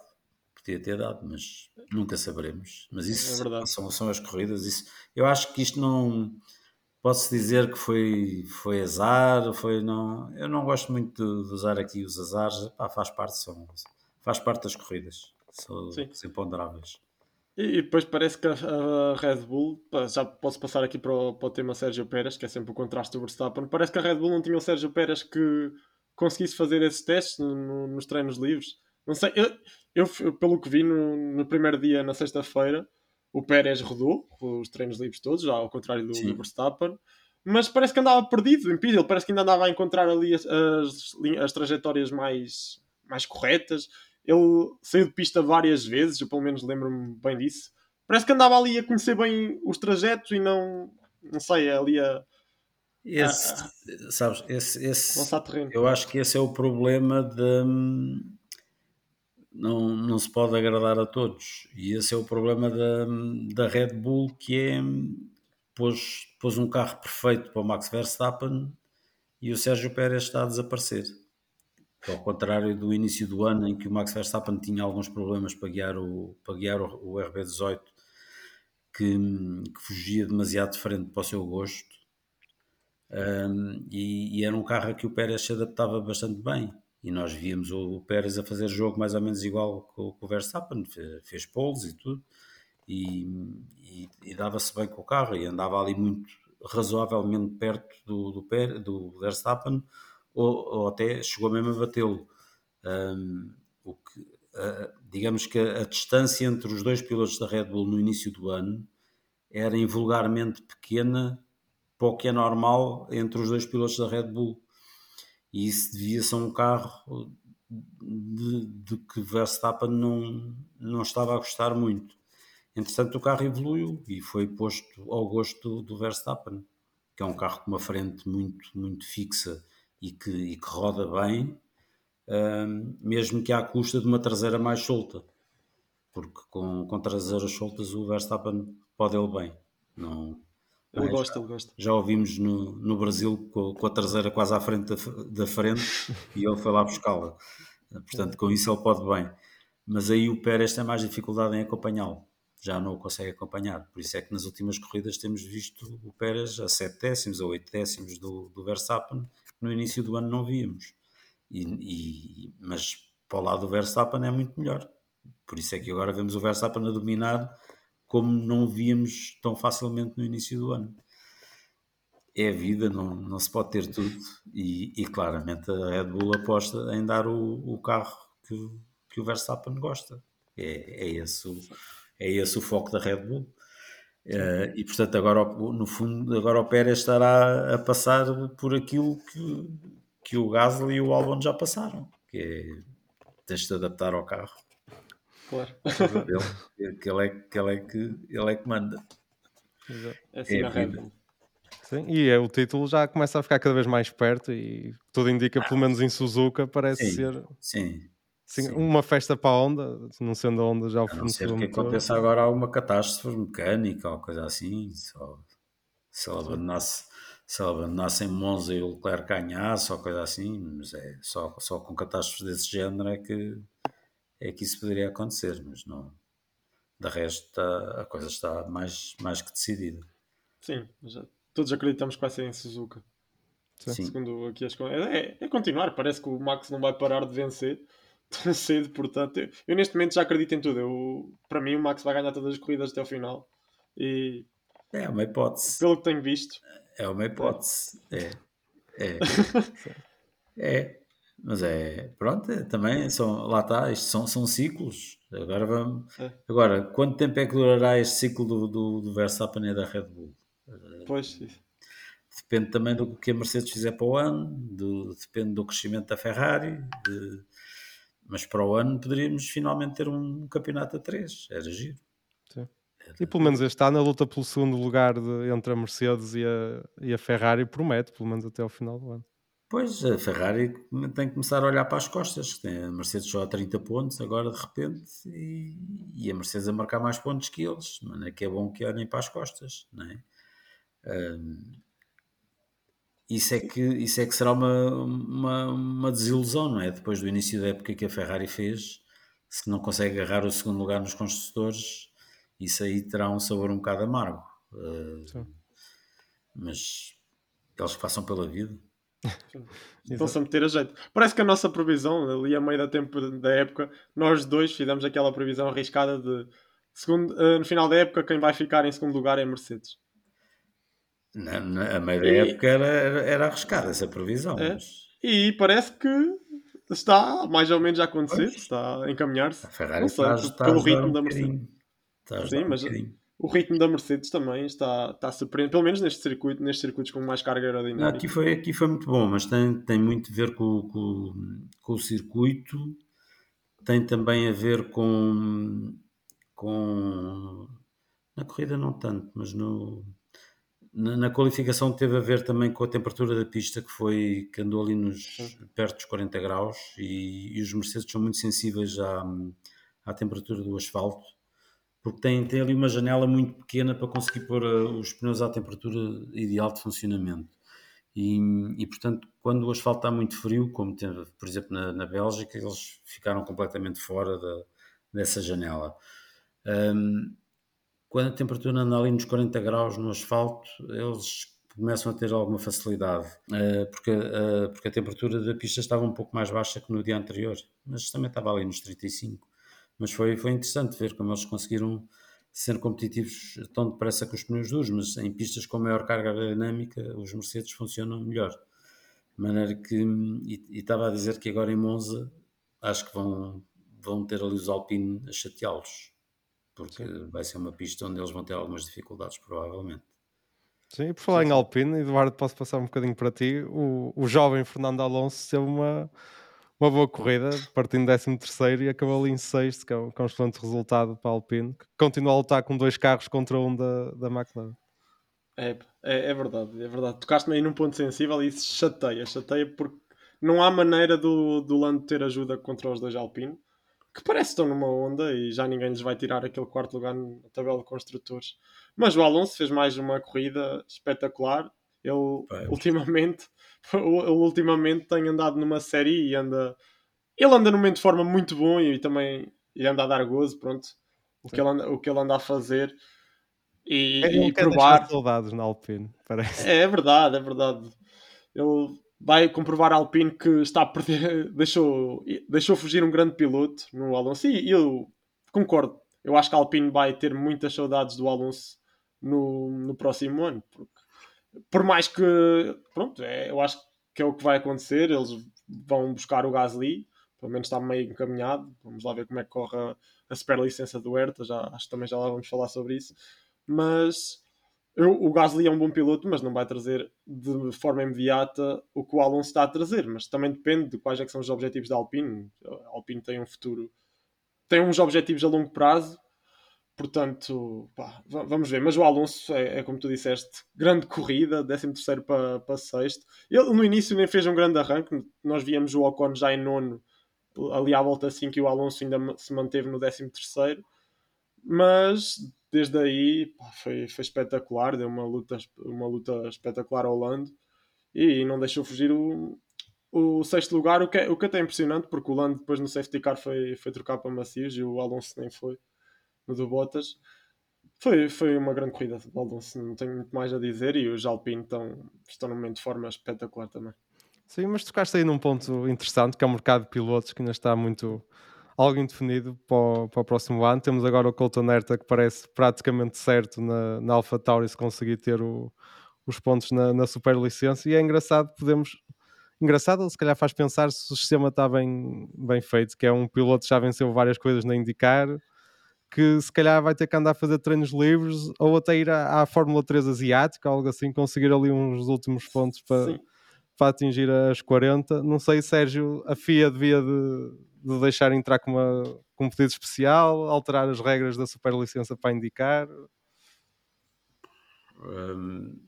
podia ter dado, mas nunca saberemos. Mas isso É são, são as corridas. Isso, eu acho que isto não posso dizer que foi, foi azar, foi não. Eu não gosto muito de, de usar aqui os azares, pá, faz parte, são, faz parte das corridas, são, Sim. são ponderáveis. E, depois parece que a, Red Bull, já posso passar aqui para o, para o tema Sérgio Pérez, que é sempre o contraste do Verstappen. Parece que a Red Bull não tinha o Sérgio Pérez que conseguisse fazer esses testes no- no- nos treinos livres. Não sei, eu, eu, pelo que vi no, no primeiro dia, na sexta-feira, o Pérez rodou os treinos livres todos, já ao contrário do, do Verstappen. Mas parece que andava perdido em pista, ele parece que ainda andava a encontrar ali as, as, as trajetórias mais, mais corretas. Ele saiu de pista várias vezes, eu pelo menos lembro-me bem disso. Parece que andava ali a conhecer bem os trajetos e não, não sei, ali a Esse, sabes, esse, esse, terreno. eu acho que esse é o problema de não, não se pode agradar a todos e esse é o problema da, da Red Bull que é pôs, pôs um carro perfeito para o Max Verstappen e o Sérgio Pérez está a desaparecer ao contrário do início do ano em que o Max Verstappen tinha alguns problemas para guiar o, para guiar o, o RB18 que, que fugia demasiado de frente para o seu gosto. Um, e, e, era um carro a que o Pérez se adaptava bastante bem. E nós víamos o, o Pérez a fazer jogo mais ou menos igual com, com o Verstappen, fez, fez poles e tudo, e, e, e dava-se bem com o carro e andava ali muito razoavelmente perto do, do, do Verstappen, ou, ou, até chegou mesmo a batê-lo. Um, o que, uh, digamos que a, a distância entre os dois pilotos da Red Bull no início do ano era invulgarmente pequena para o que é normal entre os dois pilotos da Red Bull. E isso devia ser um carro de, de que Verstappen não, não estava a gostar muito. Entretanto, o carro evoluiu e foi posto ao gosto do, do Verstappen, que é um carro com uma frente muito, muito fixa e que, e que roda bem, um, mesmo que à custa de uma traseira mais solta. Porque com, com traseiras soltas o Verstappen pode ele bem. Não, ele é? gosta, ele gosta. Já ouvimos no, no Brasil com, com, a traseira quase à frente da, da frente e ele foi lá buscá-la. Portanto, com isso ele pode bem. Mas aí o Pérez tem mais dificuldade em acompanhá-lo. Já não o consegue acompanhar. Por isso é que nas últimas corridas temos visto o Pérez a 7 décimos ou 8 décimos do, do Verstappen, no início do ano não víamos. E, e, mas para o lado do Verstappen é muito melhor. Por isso é que agora vemos o Verstappen a dominar como não víamos tão facilmente no início do ano. É a vida, não, não se pode ter tudo, e, e claramente a Red Bull aposta em dar o, o carro que, que o Verstappen gosta. É, é, esse o, é esse o foco da Red Bull. Uh, e portanto, agora no fundo, agora o Pérez estará a passar por aquilo que, que o Gasly e o Albon já passaram, que é tens de adaptar ao carro Claro. Ele, que ele, é, que ele, é que, ele é que manda. É assim É na a Red vida. Bull. Sim, e é, o título já começa a ficar cada vez mais perto e tudo indica, pelo menos em Suzuka, parece Sim, ser. sim. Sim, Sim, uma festa para a Honda, não sendo a Honda já o fornecedor. A não ser que aconteça agora alguma catástrofe mecânica ou coisa assim, só, se ela abandonasse se abandonasse em Monza e o Leclerc ganhasse ou coisa assim, mas é só, só com catástrofes desse género é que, é que isso poderia acontecer, mas não. Da resto, a coisa está mais, mais que decidida. Sim, já, todos acreditamos que vai ser em Suzuka. Sim. Segundo aqui as é, é continuar, parece que o Max não vai parar de vencer cedo, portanto, eu, eu, neste momento já acredito em tudo. Eu, para mim, o Max vai ganhar todas as corridas até o final. E é uma hipótese. Pelo que tenho visto, é uma hipótese. É. É. é. Mas é. Pronto, é, também são, lá está, isto são, são ciclos. Agora vamos. É. Agora, quanto tempo é que durará este ciclo do, do, do Verstappen e da Red Bull? Pois. Depende também do que a Mercedes fizer para o ano, do, depende do crescimento da Ferrari, de, mas para o ano poderíamos finalmente ter um campeonato a três, era giro. E pelo menos este ano a luta pelo segundo lugar de, entre a Mercedes e a, e a Ferrari promete, pelo menos até ao final do ano. Pois, a Ferrari tem que começar a olhar para as costas. Tem a Mercedes só a 30 pontos agora de repente e, e a Mercedes a marcar mais pontos que eles. Não é que é bom que olhem para as costas, não é? Um, isso, é que, isso é que será uma, uma, uma, desilusão, não é? Depois do início da época que a Ferrari fez, se não consegue agarrar o segundo lugar nos construtores, isso aí terá um sabor um bocado amargo. Uh, mas eles que passam pela vida. Estão-se a meter a jeito. Parece que a nossa previsão, ali a meio da, tempo, da época, nós dois fizemos aquela previsão arriscada de segundo, uh, no final da época quem vai ficar em segundo lugar é a Mercedes. Na, na, a meio da época era, era, arriscada essa previsão. É. Mas... E parece que está mais ou menos a acontecer, pois. está a encaminhar-se. A Ferrari sei, está, pelo ritmo da Mercedes. Sim, mas um o ritmo da Mercedes também está, está surpreendente, pelo menos neste circuito, nestes circuitos com mais carga aerodinâmica. Aqui foi, aqui foi muito bom, mas tem, tem muito a ver com, com, com o circuito, tem também a ver com, com na corrida não tanto, mas no, na, na, qualificação teve a ver também com a temperatura da pista que foi que andou ali nos perto dos 40 graus e, e os Mercedes são muito sensíveis à, à temperatura do asfalto porque tem, tem ali uma janela muito pequena para conseguir pôr uh, os pneus à temperatura ideal de funcionamento. E, e, portanto, quando o asfalto está muito frio, como teve, por exemplo, na, na Bélgica, eles ficaram completamente fora da, dessa janela. Um, quando a temperatura anda ali nos 40 graus no asfalto, eles começam a ter alguma facilidade, uh, porque, uh, porque a temperatura da pista estava um pouco mais baixa que no dia anterior, mas também estava ali nos 35 mas foi, foi interessante ver como eles conseguiram ser competitivos tão depressa com os pneus duros, mas em pistas com maior carga aerodinâmica os Mercedes funcionam melhor. De maneira que, e, e, estava a dizer que agora em Monza acho que vão, vão ter ali os Alpine a chateá-los, porque Sim. vai ser uma pista onde eles vão ter algumas dificuldades, provavelmente. Sim, por falar Sim. em Alpine, Eduardo, posso passar um bocadinho para ti. O, o jovem Fernando Alonso teve uma, uma boa corrida, partindo 13 terceiro e acabou ali em sexto, que é um, é um excelente resultado para a Alpine, que continua a lutar com dois carros contra um da, da McLaren. É, é, é verdade, é verdade. Tocaste-me aí num ponto sensível e isso chateia, chateia porque não há maneira do, do Lando ter ajuda contra os dois Alpine, que parece que estão numa onda e já ninguém lhes vai tirar aquele quarto lugar na tabela de construtores. Mas o Alonso fez mais uma corrida espetacular. Ele, Pai, ultimamente, ele ultimamente tem andado numa série e anda. Ele anda num momento de forma muito bom e, também e anda a dar gozo, pronto. O que, ele anda, o que ele anda a fazer e, é, e provar. saudades na Alpine, parece. É, é verdade, é verdade. Ele vai comprovar a Alpine que está a perder, deixou, deixou fugir um grande piloto no Alonso. E eu concordo. Eu acho que a Alpine vai ter muitas saudades do Alonso no, no próximo ano, porque por mais que, pronto, é, eu acho que é o que vai acontecer. Eles vão buscar o Gasly, pelo menos está meio encaminhado. Vamos lá ver como é que corre a, a super licença do Hertha. Já, acho que também já lá vamos falar sobre isso. Mas eu, o Gasly é um bom piloto, mas não vai trazer de forma imediata o que o Alonso está a trazer. Mas também depende de quais é são os objetivos da Alpine. A Alpine tem um futuro, tem uns objetivos a longo prazo Portanto, pá, vamos ver. Mas o Alonso é, é, como tu disseste, grande corrida, 13 para, para sexto. Ele no início nem fez um grande arranque. Nós víamos o Ocon já em nono ali à volta 5 e o Alonso ainda se manteve no 13 terceiro mas desde aí pá, foi, foi espetacular, deu uma luta, uma luta espetacular ao Lando e não deixou fugir o, o sexto lugar, o que, é, o que é até é impressionante, porque o Lando depois no safety car foi, foi trocar para macios e o Alonso nem foi no do Bottas. Foi, foi uma grande corrida do Alonso, não tenho muito mais a dizer e os Alpine estão, estão num momento de forma espetacular também. Sim, mas tocaste aí num ponto interessante que é o mercado de pilotos que ainda está muito algo indefinido para o, para o próximo ano. Temos agora o Colton Herta que parece praticamente certo na, na Alpha Tauri se conseguir ter o, os pontos na, na super licença e é engraçado, podemos engraçado, se calhar faz pensar se o sistema está bem, bem feito, que é um piloto que já venceu várias coisas na indicar, que se calhar vai ter que andar a fazer treinos livres ou até ir à, à Fórmula 3 asiática, algo assim, conseguir ali uns últimos pontos para, para atingir as 40. Não sei, Sérgio, a FIA devia de, de deixar entrar com, uma, com um pedido especial, alterar as regras da superlicença para indicar? Um,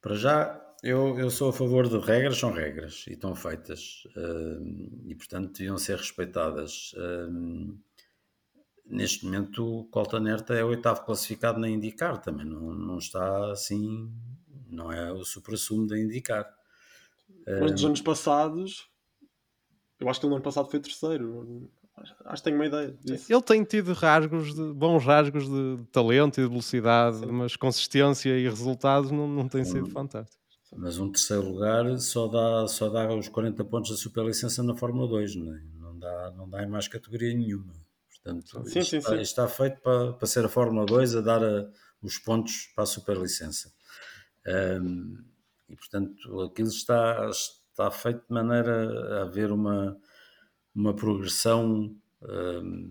para já, eu, eu sou a favor de regras, são regras e estão feitas um, e, portanto, deviam ser respeitadas. Um, neste momento, o Colton Herta é o oitavo classificado na indicar, também não, não está assim, não é o supra-sumo da indicar. Mas dos anos passados, eu acho que ele no ano passado foi terceiro. Acho que tenho uma ideia disso. Ele tem tido rasgos de, bons rasgos de talento e de velocidade, Sim. mas consistência e resultados não, não têm sido fantásticos. Mas um terceiro lugar só dá, só dá os 40 pontos da superlicença na Fórmula 2, não, é? não, dá, não dá em mais categoria nenhuma. Portanto, sim, isto, sim, está, sim. está, feito para, para ser a Fórmula 2 a dar a, os pontos para a superlicença. Um, e portanto, aquilo está, está feito de maneira a haver uma, uma progressão hum,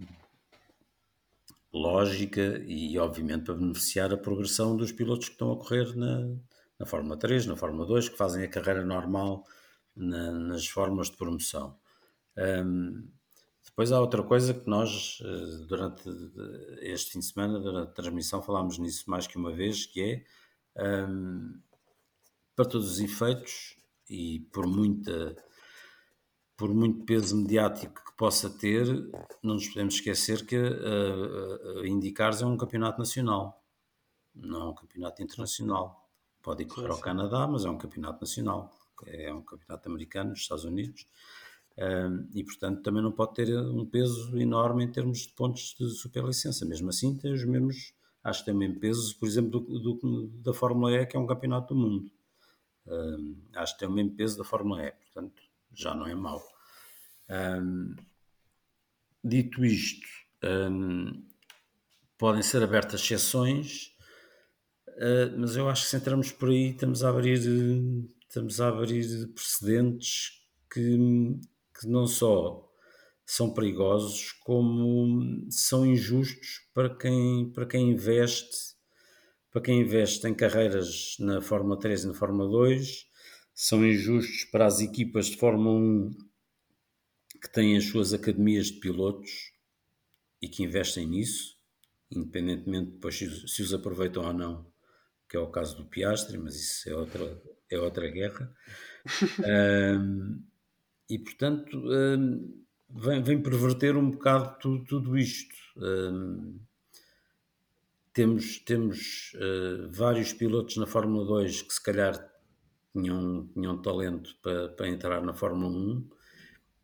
lógica e, obviamente, para beneficiar a progressão dos pilotos que estão a correr na, na Fórmula 3, na Fórmula 2, que fazem a carreira normal na, nas formas de promoção. Hum, depois há outra coisa que nós, eh, durante este fim de semana, durante a transmissão, falámos nisso mais que uma vez, que é, hum, para todos os efeitos, e por muita por muito peso mediático que possa ter, não nos podemos esquecer que a, a Indicares é um campeonato nacional, não é um campeonato internacional. Pode ir correr ao Canadá, mas é um campeonato nacional, é um campeonato americano nos Estados Unidos. Um, e portanto também não pode ter um peso enorme em termos de pontos de superlicença. Mesmo assim, tem os mesmos, acho que tem o mesmo peso, por exemplo, do, do, da Fórmula E, que é um campeonato do mundo. Acho que tem o mesmo peso da Fórmula E, portanto já não é mau. Um, dito isto, um, podem ser abertas exceções, uh, mas eu acho que se entramos por aí estamos a abrir, estamos a abrir precedentes que, que não só são perigosos, como são injustos para quem, para quem investe para quem investe em carreiras na Fórmula 3 e na Fórmula 2, são injustos para as equipas de Fórmula 1 que têm as suas academias de pilotos e que investem nisso, independentemente depois se os aproveitam ou não, que é o caso do Piastre, mas isso é outra, é outra guerra. um, e portanto um, vem, vem perverter um bocado tudo, tudo isto. Um, temos, temos uh, vários pilotos na Fórmula 2 que se calhar tinham, tinham talento para, para entrar na Fórmula 1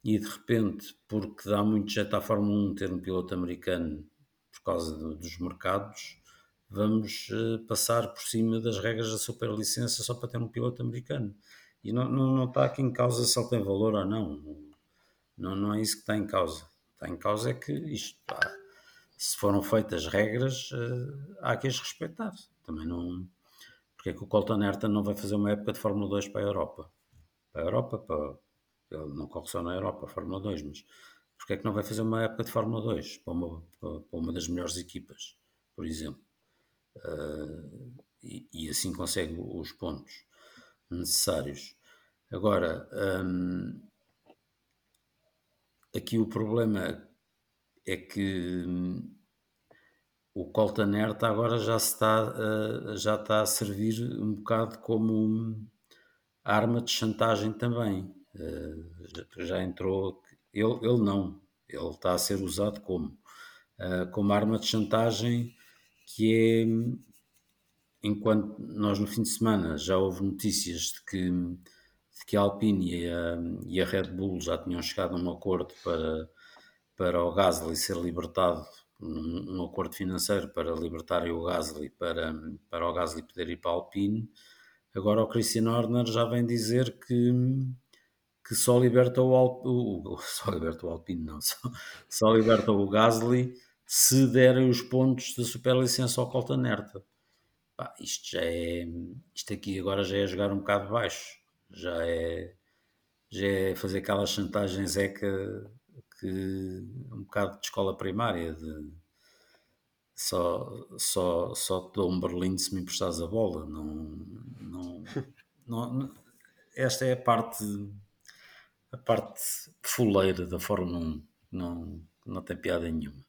e de repente, porque dá muito jeito à Fórmula 1 ter um piloto americano por causa do, dos mercados, vamos uh, passar por cima das regras da superlicença só para ter um piloto americano. E não, não, não está aqui em causa se ele tem valor ou não. Não, não é isso que está em causa. Está em causa é que isto se foram feitas regras, uh, há que as respeitar. Também não. Porque é que o Colton Herta não vai fazer uma época de Fórmula 2 para a Europa? Para a Europa, para, ele não corre só na Europa, a Fórmula 2, mas porque é que não vai fazer uma época de Fórmula 2 para uma, para uma das melhores equipas, por exemplo? Uh, e, e, assim consegue os pontos necessários. Agora, um, aqui o problema é que hum, o Colton Herta agora já está, uh, já está a servir um bocado como arma de chantagem também. Uh, já entrou Ele, ele não. Ele está a ser usado como, uh, como arma de chantagem que é enquanto nós no fim de semana já houve notícias de que, de que a Alpine e a, e a Red Bull já tinham chegado a um acordo para, para o Gasly ser libertado, um, um acordo financeiro para libertarem o Gasly para, para o Gasly poder ir para a Alpine, agora o Christian Horner já vem dizer que que só liberta o, Alp, o, só liberta o Alpine, não, só, só liberta o Gasly se derem os pontos da superlicença ao Colton Herta. Pá, isto já é. Isto aqui agora já é jogar um bocado baixo. Já é. Já é fazer aquela chantagem zeca que. um bocado de escola primária. De, só, só, só te dou um Berlim se me emprestares a bola. Não, não, não, esta é a parte. a parte fuleira da Fórmula 1. Não, não tem piada nenhuma.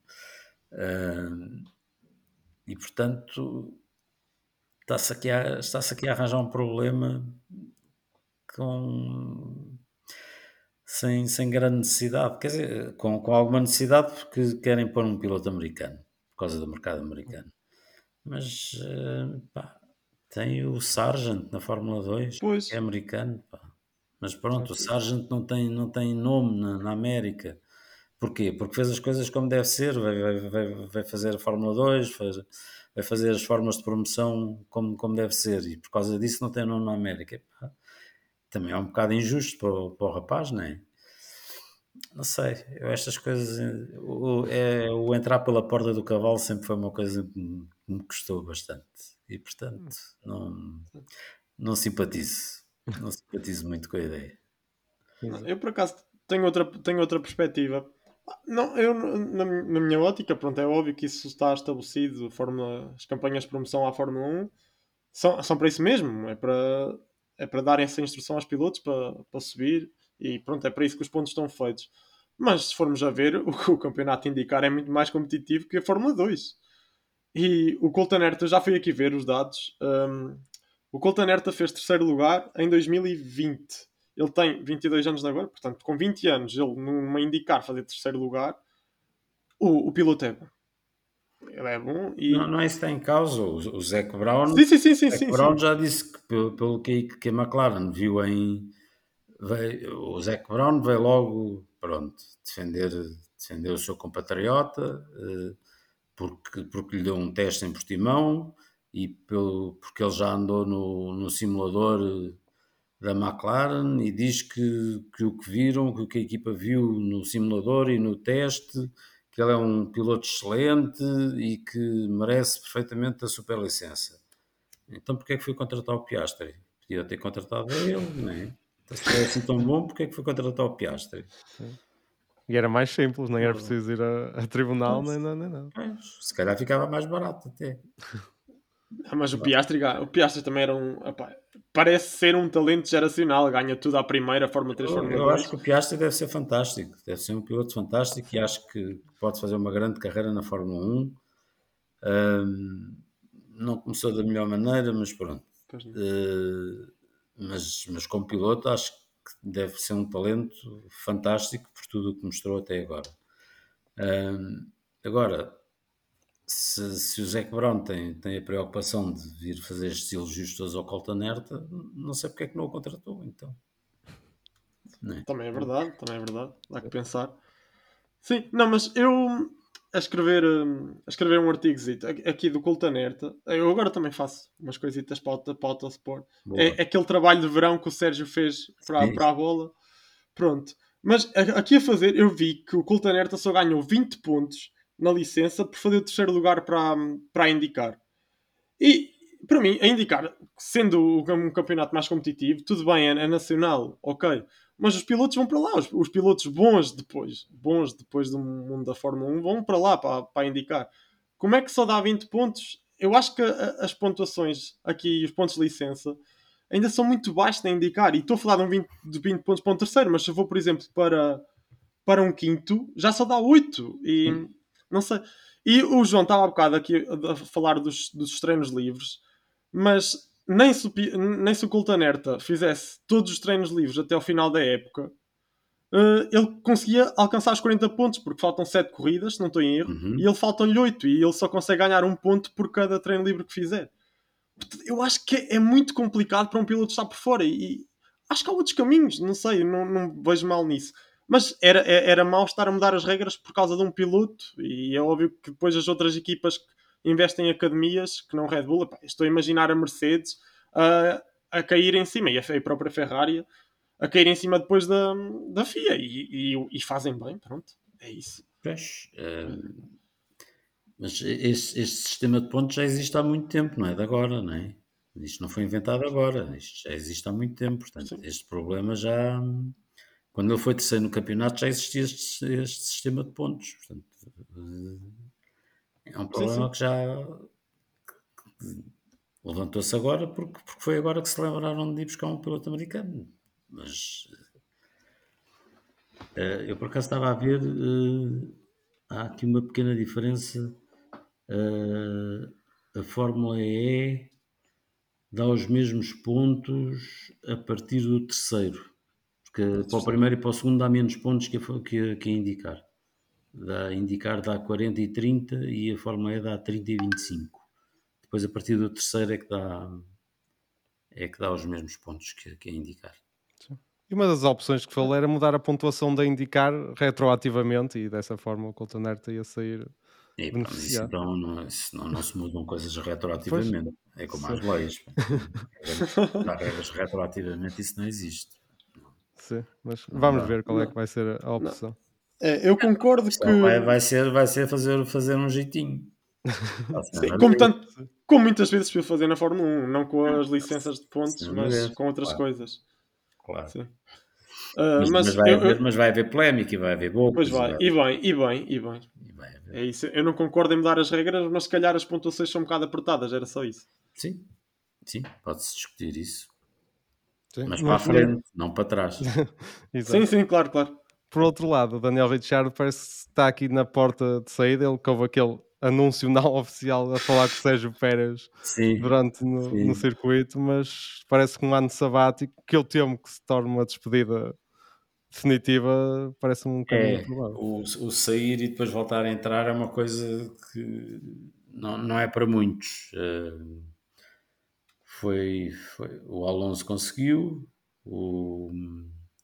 Uh, e portanto está-se aqui, a, está aqui a arranjar um problema com sem, sem grande necessidade, quer dizer, com, com alguma necessidade porque querem pôr um piloto americano, por causa do mercado americano. Mas eh, pá, tem o Sargent na Fórmula 2, pois. que é americano, pá. mas pronto, o Sargent não tem, não tem nome na, na América. Porquê? Porque fez as coisas como deve ser, vai, vai, vai fazer a Fórmula 2, faz, vai fazer as formas de promoção como, como deve ser e por causa disso não tem nome na América. Também é um bocado injusto para o, para o rapaz, não é? Não sei, eu estas coisas, o, é, o entrar pela porta do cavalo sempre foi uma coisa que me, me custou bastante e portanto não, não simpatizo, não simpatizo muito com a ideia. Eu por acaso tenho outra, tenho outra perspectiva não, eu na, na, minha ótica, pronto, é óbvio que isso está estabelecido, Fórmula, as campanhas de promoção à Fórmula 1 são, são para isso mesmo, é para, é para dar essa instrução aos pilotos para, para subir e pronto, é para isso que os pontos estão feitos. Mas se formos a ver, o que o campeonato indicar é muito mais competitivo que a Fórmula 2. E o Colton Herta, já fui aqui ver os dados, um, o Colton Herta fez terceiro lugar em 2020 ele tem 22 anos agora, portanto, com 20 anos, ele numa indicar fazer terceiro lugar, o, o piloto é bom. Ele é bom e. Não, não é isso que está em causa. O, o Zac Brown. Sim, sim, sim. sim, sim Brown sim. já disse que, pelo, pelo que, que a McLaren viu em. Veio, o Zac Brown veio logo, pronto, defender, defender o seu compatriota, eh, porque, porque lhe deu um teste em Portimão e pelo, porque ele já andou no, no simulador da McLaren e diz que, que o que viram, que o que a equipa viu no simulador e no teste, que ele é um piloto excelente e que merece perfeitamente a superlicença. Então porquê é que foi contratar o Piastri? Podia ter contratado ele, não é? Então, se é assim tão bom, porquê é que foi contratar o Piastri? Sim. E era mais simples, nem era preciso ir a, a tribunal, nem, não. Se calhar ficava mais barato até. Ah, mas o Piastri, o Piastri também era um. Opa, parece ser um talento geracional, ganha tudo à primeira, Fórmula 3, Fórmula 2. Eu acho que o Piastri deve ser fantástico, deve ser um piloto fantástico e acho que pode fazer uma grande carreira na Fórmula 1. Um, não começou da melhor maneira, mas pronto. Uh, mas, mas como piloto, acho que deve ser um talento fantástico por tudo o que mostrou até agora. Um, agora, se, se o Zac Brown tem, tem a preocupação de vir fazer estes elogios todos ao Colton Herta, não sei porque é que não o contratou, então. É? Também é verdade, também é verdade. Dá que pensar. Sim, não, mas eu a escrever, hum, a escrever um artigo aqui do Colton Herta, eu agora também faço umas coisitas para, para o Autosport. É, é, aquele trabalho de verão que o Sérgio fez para, para a bola. Pronto. Mas aqui a fazer, eu vi que o Colton Herta só ganhou 20 pontos na licença por fazer o terceiro lugar para, para indicar. E para mim, a indicar, sendo um campeonato mais competitivo, tudo bem, é, é nacional, ok. Mas os pilotos vão para lá, os, os, pilotos bons depois, bons depois do mundo da Fórmula 1, vão para lá para, para indicar. Como é que só dá 20 pontos? Eu acho que a, as pontuações aqui, os pontos de licença, ainda são muito baixos a indicar. E estou a falar de, um 20, de 20 pontos para um terceiro, mas se eu vou, por exemplo, para, para um quinto, já só dá 8. E. Hum não sei. E o João estava há bocado aqui a falar dos, dos treinos livres, mas nem se, nem se o Colton Herta fizesse todos os treinos livres até ao final da época, uh, ele conseguia alcançar os 40 pontos, porque faltam 7 corridas, se não estou em erro, Uhum. e ele faltam-lhe 8, e ele só consegue ganhar um ponto por cada treino livre que fizer. Eu acho que é muito complicado para um piloto estar por fora, e, e acho que há outros caminhos, não sei, não, não vejo mal nisso. Mas era, é- era mau estar a mudar as regras por causa de um piloto, e é óbvio que depois as outras equipas que investem em academias, que não Red Bull, epá, estou a imaginar a Mercedes a, a cair em cima, e a, a própria Ferrari a cair em cima depois da, da FIA, e, e, e fazem bem, pronto, é isso. Pois, eh, mas este, este sistema de pontos já existe há muito tempo, não é de agora, não é? Isto não foi inventado agora, isto já existe há muito tempo, portanto, Sim. este problema já. Quando ele foi terceiro no campeonato já existia este, este sistema de pontos, portanto, eh, é um problema sim. que já levantou-se agora porque, porque foi agora que se lembraram de ir buscar um piloto americano. Mas eh, eu por acaso estava a ver, eh, há aqui uma pequena diferença. eh, a Fórmula E dá os mesmos pontos a partir do terceiro. Porque para o primeiro e para o segundo dá menos pontos que a, que a, que a indicar. Dá, a indicar dá 40 e 30 e a Fórmula E dá 30 e 25. Depois a partir do terceiro é que dá, é que dá os mesmos pontos que, que a indicar. E uma das opções que falou era mudar a pontuação da indicar retroativamente e dessa forma o Colton Herta ia sair. E, pá, mas isso então não, isso não, não se mudam coisas retroativamente. É como Sim. as leis. Há regras retroativamente, isso não existe. Sim, mas vamos dá. ver qual é Não. que vai ser a opção. É, eu concordo que, vai, vai ser, vai ser fazer, fazer um jeitinho. sim, como, tanto, como muitas vezes se fazer na Fórmula 1, não com as licenças de pontos, Sim, mas mas- com outras claro. coisas. Claro. Sim. Ah, Mas, mas mas vai eu- haver, mas vai haver polémica e vai haver boca. Pois vai, e bem, e bem, e bem. e vai haver. É isso. Eu não concordo em mudar as regras, mas se calhar as pontuações são um bocado apertadas, era só isso. Sim, sim, pode-se discutir isso. Sim, Mas para a frente, não para trás. Sim, sim, claro, claro. Por outro lado, o Daniel Ricciardo parece que está aqui na porta de saída. Ele houve aquele anúncio não oficial a falar com o Sérgio Pérez Sim, durante no, Sim. no circuito, mas parece que um ano sabático, que eu temo que se torne uma despedida definitiva, parece um caminho é, provável. o, o sair e depois voltar a entrar é uma coisa que não, não é para muitos. Eh, foi, foi- o Alonso conseguiu, o,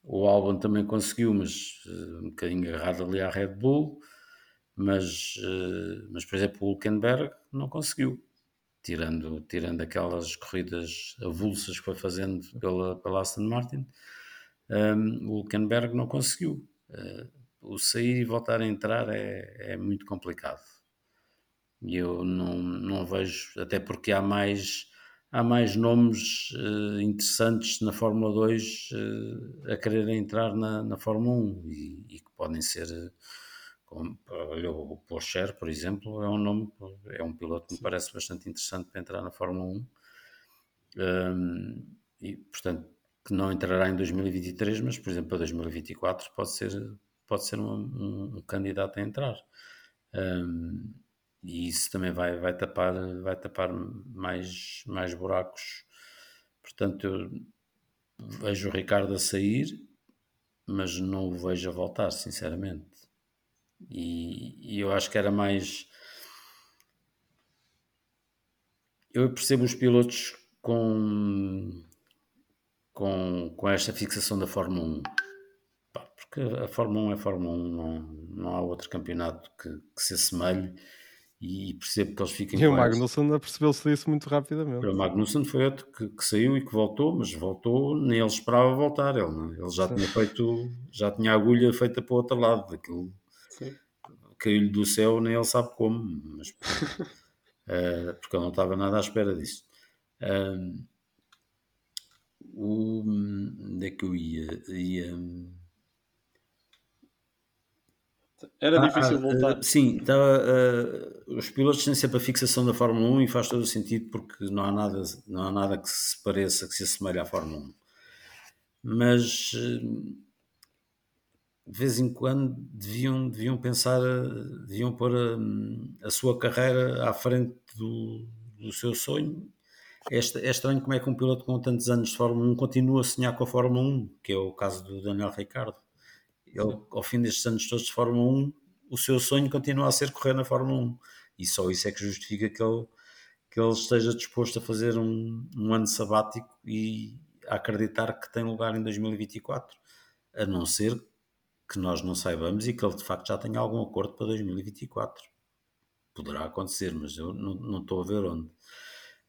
o Albon também conseguiu, mas eh, um bocadinho agarrado ali à Red Bull. Mas, eh, mas por exemplo, o Hulkenberg não conseguiu. Tirando, tirando aquelas corridas avulsas que foi fazendo pela, pela Aston Martin, um, o Hulkenberg não conseguiu. Uh, o sair e voltar a entrar é, é muito complicado. E eu não, não vejo, até porque há mais, há mais nomes uh, interessantes na Fórmula 2 uh, a quererem entrar na, na Fórmula 1 e, e que podem ser. Como, olha, o Porsche, por exemplo, é um nome, é um piloto que me parece bastante interessante para entrar na Fórmula 1. Um, e, portanto, que não entrará em 2023, mas, por exemplo, para 2024 pode ser, pode ser um, um, um candidato a entrar. Um, e isso também vai, vai, tapar, vai tapar mais, mais buracos. Portanto, eu vejo o Ricardo a sair, mas não o vejo a voltar, sinceramente. E, e eu acho que era mais. Eu percebo os pilotos com com, com esta fixação da Fórmula 1. Pá, porque a Fórmula 1 é Fórmula 1, não, não há outro campeonato que, que se assemelhe e percebo que eles fiquem E o com Magnussen apercebeu-se disso muito rapidamente. O Magnussen foi outro que, que, saiu e que voltou, mas voltou, nem ele esperava voltar. Ele, não? ele já tinha feito, já tinha a agulha feita para o outro lado, daquilo caiu-lhe do céu, nem ele sabe como, mas uh, porque ele não estava nada à espera disso. Uh, o, onde é que eu ia? ia... Era ah, difícil ah, voltar. Uh, sim, estava, uh, os pilotos têm sempre a fixação da Fórmula 1 e faz todo o sentido porque não há nada, não há nada que se pareça, que se assemelhe à Fórmula 1. Mas uh, de vez em quando deviam, deviam pensar, deviam pôr a, a sua carreira à frente do, do seu sonho é, é estranho como é que um piloto com tantos anos de Fórmula 1 continua a sonhar com a Fórmula 1, que é o caso do Daniel Ricciardo. Ele, ao fim destes anos todos de Fórmula 1, o seu sonho continua a ser correr na Fórmula 1. E só isso é que justifica que ele, que ele esteja disposto a fazer um, um ano sabático e a acreditar que tem lugar em 2024. A não ser que nós não saibamos e que ele de facto já tenha algum acordo para 2024. Poderá acontecer, mas eu não, não estou a ver onde.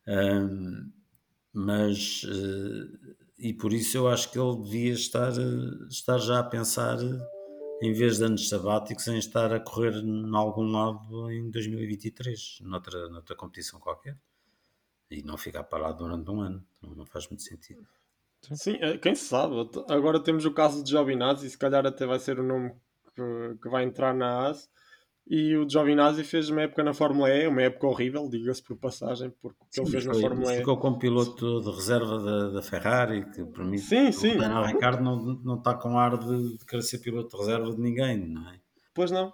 Um, mas uh, e por isso eu acho que ele devia estar, estar já a pensar em vez de anos sabáticos em estar a correr em algum lado em 2023 noutra, noutra competição qualquer e não ficar parado durante um ano não, faz muito sentido Sim, é, quem sabe? Agora temos o caso de Giovinazzi, se calhar até vai ser o nome que, que vai entrar na AS. E o Giovinazzi fez uma época na Fórmula E, uma época horrível, diga-se por passagem, porque que ele fez na Fórmula E. Ficou como piloto de reserva da, da Ferrari, que para mim sim, sim. o Daniel Ricardo não, não está com ar de, de querer ser piloto de reserva de ninguém, não é? Pois não,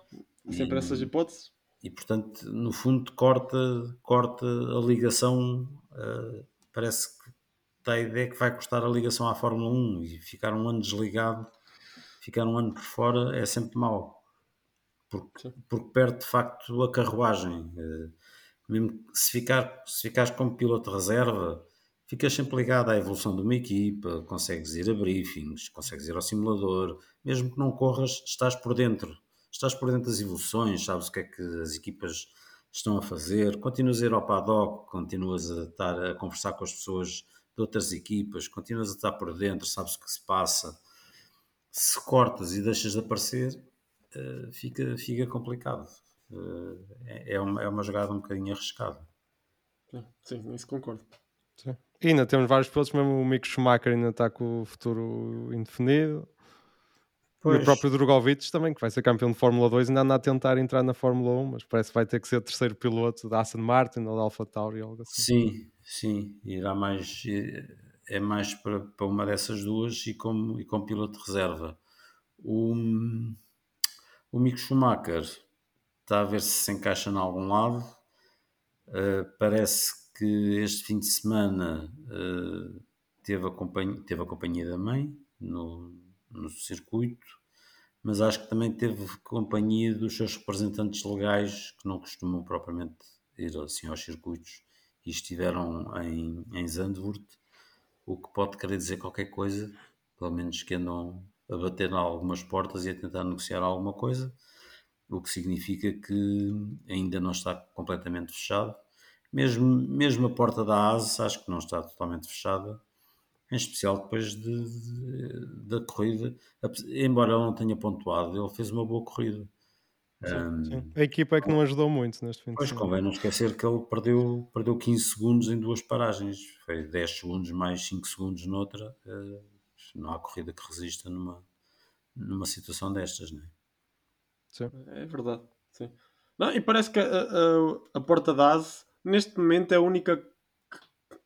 sempre e, essas hipóteses. E portanto, no fundo, corta, corta a ligação, uh, parece que dá a ideia que vai custar a ligação à Fórmula 1 e ficar um ano desligado, ficar um ano por fora é sempre mau, porque, porque perde de facto a carruagem. Eh, mesmo se, ficar, se ficares como piloto de reserva, ficas sempre ligado à evolução de uma equipa, consegues ir a briefings, consegues ir ao simulador, mesmo que não corras, estás por dentro, estás por dentro das evoluções, sabes o que é que as equipas estão a fazer, continuas a ir ao paddock, continuas a estar a conversar com as pessoas de outras equipas, continuas a estar por dentro, sabes o que se passa. Se cortas e deixas de aparecer, uh, fica, fica complicado. Uh, é, uma, é uma jogada um bocadinho arriscada. Sim, isso concordo. Sim. E ainda temos vários pilotos, mesmo o Mick Schumacher ainda está com o futuro indefinido. Pois. E o próprio Drogovic também, que vai ser campeão de Fórmula 2, ainda anda a tentar entrar na Fórmula 1, mas parece que vai ter que ser terceiro piloto da Aston Martin ou da Alpha Tauri ou algo assim. Sim, sim, irá mais, é mais para, para uma dessas duas e como, e como piloto de reserva. O, o Mick Schumacher está a ver se se encaixa em algum lado. Uh, parece que este fim de semana uh, teve, a companhia, teve a companhia da mãe no, no circuito, mas acho que também teve companhia dos seus representantes legais que não costumam propriamente ir assim aos circuitos e estiveram em, em Zandvoort, o que pode querer dizer qualquer coisa, pelo menos que andam a bater em algumas portas e a tentar negociar alguma coisa, o que significa que ainda não está completamente fechado. Mesmo, mesmo a porta da ASA acho que não está totalmente fechada, em especial depois de, de, da corrida, embora ele não tenha pontuado, ele fez uma boa corrida. Sim, sim. A equipa é que não ajudou muito neste fim de Pois convém não esquecer que ele perdeu, perdeu 15 segundos em duas paragens, foi 10 segundos mais 5 segundos noutra. Não há corrida que resista numa, numa situação destas, não é? Sim. É verdade. Sim. Não, e parece que a, a, a porta da ASE neste momento é a única que,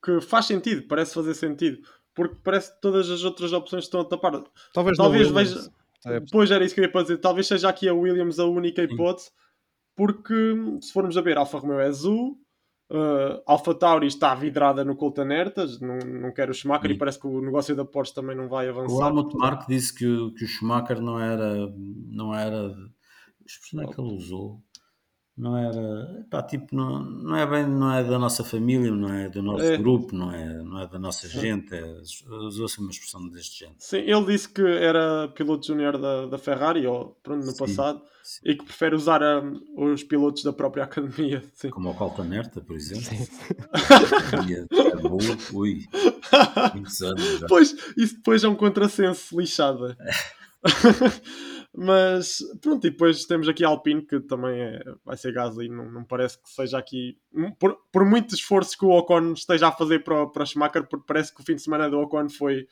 que faz sentido, parece fazer sentido porque parece que todas as outras opções estão a tapar. Talvez, Talvez veja. É. Pois era isso que eu ia para dizer. Talvez seja aqui a Williams a única hipótese, porque se formos a ver, Alfa Romeo é azul, uh, Alfa Tauri está vidrada no Colton Hertas, não, não quer o Schumacher Sim. e parece que o negócio da Porsche também não vai avançar. O Helmut Mark disse que o, que o Schumacher não era. Não era. Que expressão é que ele usou? Não era pá, tipo não, não é bem não é da nossa família não é do nosso é. grupo não é não é da nossa gente é, usou-se uma expressão deste género sim ele disse que era piloto júnior da, da Ferrari ou pronto no sim, passado sim. e que prefere usar um, os pilotos da própria academia sim. como o Colton Herta por exemplo ui muitos anos já. pois isso depois é um contrassenso lixada Mas pronto, e depois temos aqui a Alpine, que também é, vai ser Gasly, não, não parece que seja aqui. Por, por muito esforço que o Ocon esteja a fazer para, para o Schumacher, porque parece que o fim de semana do Ocon foi,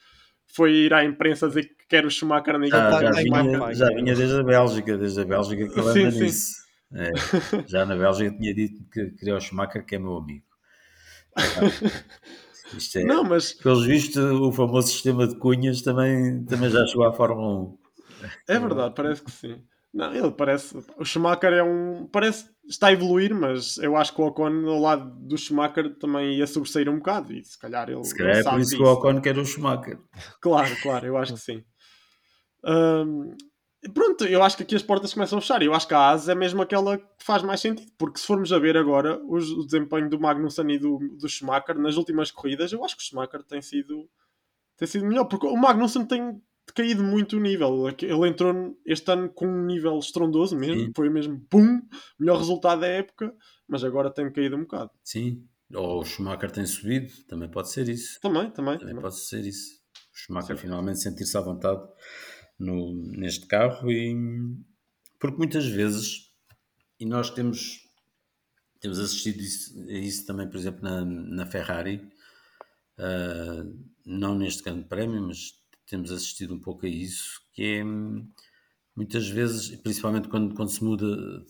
foi ir à imprensa dizer que quer o Schumacher na equipa. Já, já, vinha, já vinha desde a Bélgica, desde a Bélgica que anda sim, nisso. Sim. É, já na Bélgica tinha dito que queria o Schumacher, que é meu amigo. É, não, mas... Pelos vistos, o famoso sistema de cunhas também, também já chegou à Fórmula 1. É verdade, parece que sim. Não, ele parece. O Schumacher é um. Parece. Está a evoluir, mas eu acho que o Ocon ao lado do Schumacher também ia sobressair um bocado. E se calhar ele. Se calhar é por isso disso. que o Ocon quer o Schumacher. Claro, claro, eu acho que sim. Um, Pronto, eu acho que aqui as portas começam a fechar. Eu acho que a AS é mesmo aquela que faz mais sentido, porque se formos a ver agora os, o desempenho do Magnussen e do, do Schumacher nas últimas corridas, eu acho que o Schumacher tem sido, tem sido melhor, porque o Magnussen tem caído muito o nível. Ele entrou este ano com um nível estrondoso mesmo, Sim. foi mesmo pum, melhor resultado da época, mas agora tem caído um bocado. Sim. Ou o Schumacher tem subido, também pode ser isso. Também, também. Também também. pode ser isso. O Schumacher Sim. finalmente sentir-se à vontade no, neste carro e porque muitas vezes, e nós temos, temos assistido isso, a isso também, por exemplo, na, na Ferrari, ah, não neste grande prémio, mas temos assistido um pouco a isso, que é hum, muitas vezes, principalmente quando, quando se muda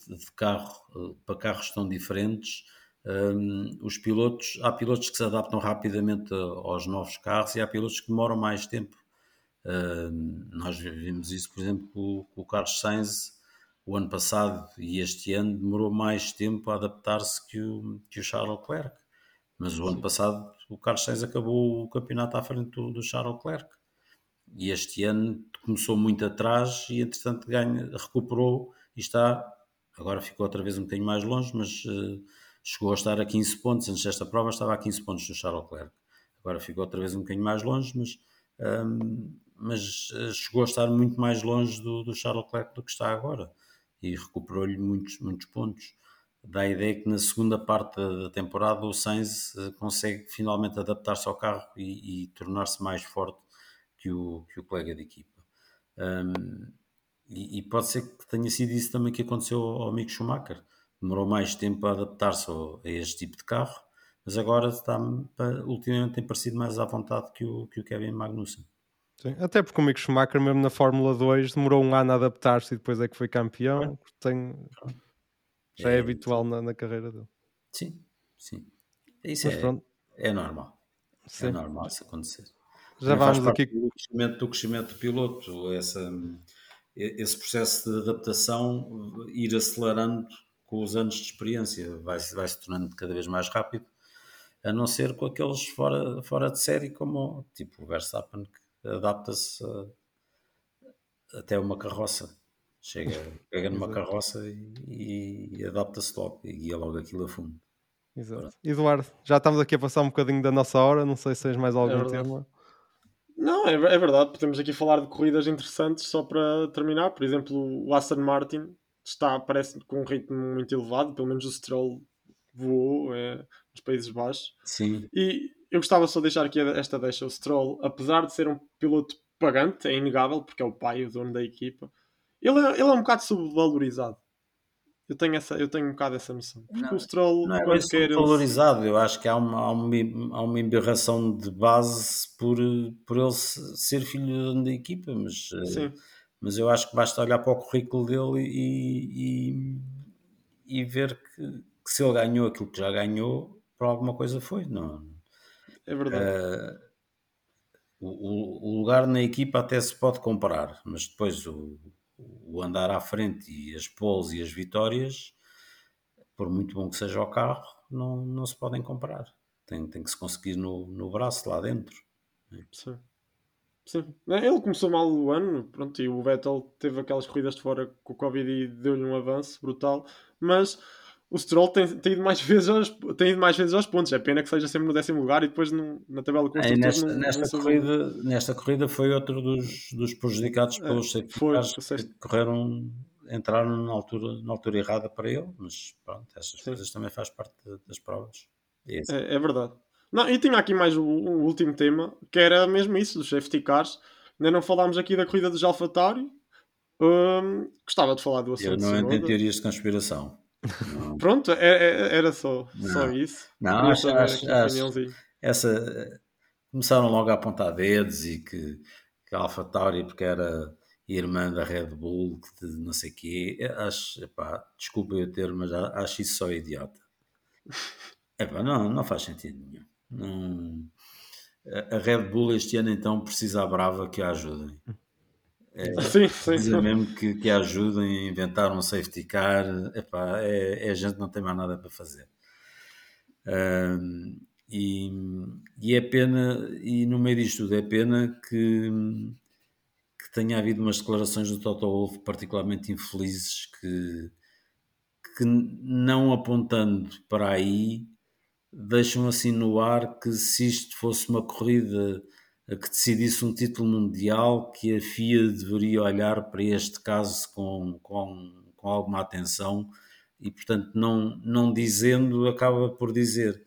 de carro eh, para carros tão diferentes, hum, os pilotos, há pilotos que se adaptam rapidamente aos novos carros e há pilotos que demoram mais tempo. Hum, nós vimos isso, por exemplo, com, com o Carlos Sainz o ano passado e este ano demorou mais tempo a adaptar-se que o, que o Charles Leclerc. Mas o ano passado o Carlos Sainz acabou o campeonato à frente do, do Charles Leclerc. E este ano começou muito atrás e entretanto ganha, recuperou e está, agora ficou outra vez um bocadinho mais longe, mas eh, chegou a estar a 15 pontos. Antes desta prova estava a 15 pontos do Charles Leclerc. Agora ficou outra vez um bocadinho mais longe, mas, hum, mas eh, chegou a estar muito mais longe do, do Charles Leclerc do que está agora e recuperou-lhe muitos, muitos pontos. Dá a ideia que na segunda parte da, da temporada o Sainz eh, consegue finalmente adaptar-se ao carro e, e tornar-se mais forte que o, que o colega de equipa. Um, e, e pode ser que tenha sido isso também que aconteceu ao Mick Schumacher. Demorou mais tempo a adaptar-se a este tipo de carro, mas agora está, ultimamente tem parecido mais à vontade que o, que o Kevin Magnussen. Sim, Até porque o Mick Schumacher, mesmo na Fórmula 2, demorou um ano a adaptar-se e depois é que foi campeão. Tem... Já é, É, habitual na, na carreira dele. Sim, sim. Isso Mas é, pronto, é normal. sim. É normal isso acontecer. Já vamos aqui. do crescimento, do crescimento do piloto, essa, esse processo de adaptação ir acelerando com os anos de experiência, vai, vai se tornando cada vez mais rápido, a não ser com aqueles fora, fora de série, como tipo o Verstappen, que adapta-se até uma carroça. Chega, pega numa carroça e, e adapta-se logo e guia logo aquilo a fundo. Exato. Eduardo, já estamos aqui a passar um bocadinho da nossa hora. Não sei se tens mais algum verdade. tema. Não, é, é verdade. Podemos aqui falar de corridas interessantes só para terminar. Por exemplo, o Aston Martin está, parece, com um ritmo muito elevado. Pelo menos o Stroll voou é, nos Países Baixos. Sim, E eu gostava só de deixar aqui esta deixa. O Stroll, apesar de ser um piloto pagante, é inegável, porque é o pai, o dono da equipa, ele é, ele é um bocado subvalorizado. Eu tenho, essa, eu tenho um bocado essa noção. Porque Não, o Stroll, Não é quando quer. ele- valorizado, eu acho que há uma, há uma, há uma embirração de base por, por ele se- ser filho da equipa, mas, eh, Sim, mas eu acho que basta olhar para o currículo dele e, e, e ver que, que se ele ganhou aquilo que já ganhou, por alguma coisa foi. Não, é verdade. Eh, o, o- o lugar na equipa até se pode comparar, mas depois o, o andar à frente e as poles e as vitórias, por muito bom que seja o carro, não, não se podem comparar. Tem, tem que se conseguir no, no braço lá dentro. Sim. Sim. Ele começou mal o ano, pronto, e o Vettel teve aquelas corridas de fora com o Covid e deu-lhe um avanço brutal, mas o Stroll tem, tem, ido mais vezes aos, tem ido mais vezes aos pontos. É pena que seja sempre no décimo lugar e depois no- na tabela Aí construtores nesta, não- nesta, não corrida, nesta corrida foi outro dos, dos prejudicados É, pelos foi, cars que correram, entraram na altura, na altura errada para ele, mas pronto, essas Sim. coisas também faz parte das provas. Assim, É, é verdade. Não, e tinha aqui mais o, o último tema, que era mesmo isso, dos safety cars. Ainda não falámos aqui da corrida dos AlphaTauri. Hum, gostava de falar do Eu assunto não entro em Tsunoda. teorias de conspiração. Pronto, é- é- era só, só Não. isso. Não, acho- acho- acho- essa começaram logo a apontar dedos e que, que a Alpha Tauri porque era irmã da Red Bull, que de não sei quê. Eu Acho, epá, desculpa eu ter, mas acho isso só idiota. Epá, não, não faz sentido nenhum. Não- a- a Red Bull este ano então precisa à brava que a ajudem. Sim, sim. Precisa mesmo que, que ajudem a inventar um safety car. Epá, é, é a gente não tem mais nada para fazer. Ahm, e, e é pena, e no meio disto tudo, é pena que, que tenha havido umas declarações do Toto Wolff particularmente infelizes que, que não apontando para aí deixam assim no ar que se isto fosse uma corrida que decidisse um título mundial, que a FIA deveria olhar para este caso com, com, com alguma atenção e, portanto, não, não dizendo, acaba por dizer.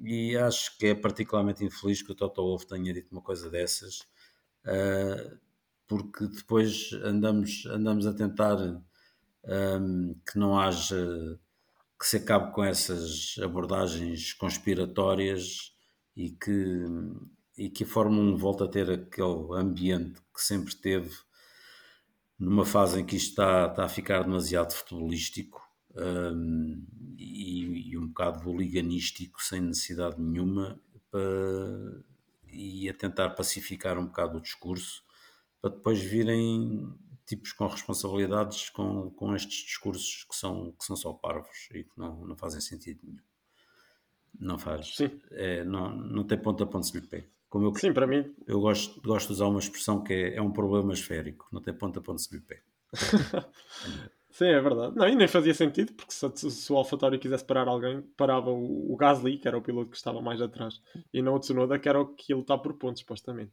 E acho que é particularmente infeliz que o Toto Wolff tenha dito uma coisa dessas, uh, porque depois andamos, andamos a tentar um, que não haja que se acabe com essas abordagens conspiratórias e que, e que a Fórmula 1 volta a ter aquele ambiente que sempre teve numa fase em que isto está, está a ficar demasiado futebolístico um, e, e, um bocado liganístico sem necessidade nenhuma para, e a tentar pacificar um bocado o discurso para depois virem tipos com responsabilidades com, com estes discursos que são, que são só parvos e que não, não fazem sentido nenhum. Não faz. É, não, não tem ponto a ponto se lhe pé. Como eu, Sim, para mim. Eu gosto, gosto de usar uma expressão que é, é um problema esférico, não tem ponto a ponto se lhe pé. Sim, é verdade. Não, e nem fazia sentido, porque se, se o AlphaTauri quisesse parar alguém, parava o, o Gasly, que era o piloto que estava mais atrás, e não o Tsunoda, que era o que ele está por pontos, supostamente.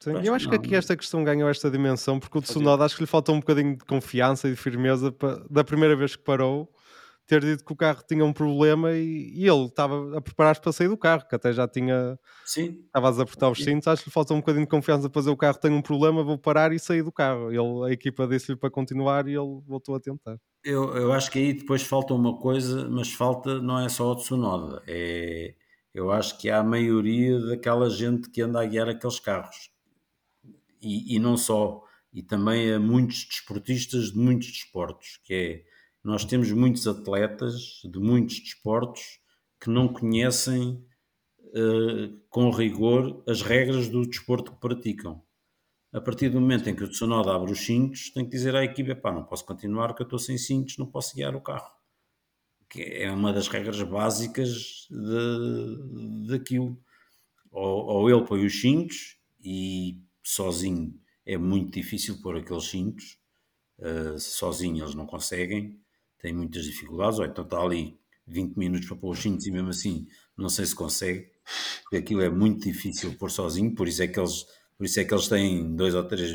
Sim, eu acho que aqui esta questão ganhou esta dimensão porque o Tsunoda acho que lhe faltou um bocadinho de confiança e de firmeza para, da primeira vez que parou ter dito que o carro tinha um problema e, e ele estava a preparar-se para sair do carro, que até já tinha Sim. estava a desapertar os cintos, acho que lhe faltou um bocadinho de confiança para dizer o carro tem um problema, vou parar e sair do carro. Ele, a equipa disse-lhe para continuar e ele voltou a tentar. Eu, eu acho que aí depois falta uma coisa, mas falta não é só o Tsunoda, é, eu acho que há a maioria daquela gente que anda a guiar aqueles carros e, e não só, e também a muitos desportistas de muitos desportos, que é, nós temos muitos atletas de muitos desportos que não conhecem uh, com rigor as regras do desporto que praticam. A partir do momento em que o Tsunoda abre os cintos, tem que dizer à equipe, pá, não posso continuar porque eu estou sem cintos, não posso guiar o carro. Que é uma das regras básicas de, daquilo. Ou, ou ele põe os cintos e sozinho é muito difícil pôr aqueles cintos, uh, sozinho eles não conseguem, têm muitas dificuldades, ou então está ali 20 minutos para pôr os cintos e mesmo assim não sei se consegue, porque aquilo é muito difícil pôr sozinho, por isso é que eles, por isso é que eles têm dois ou três,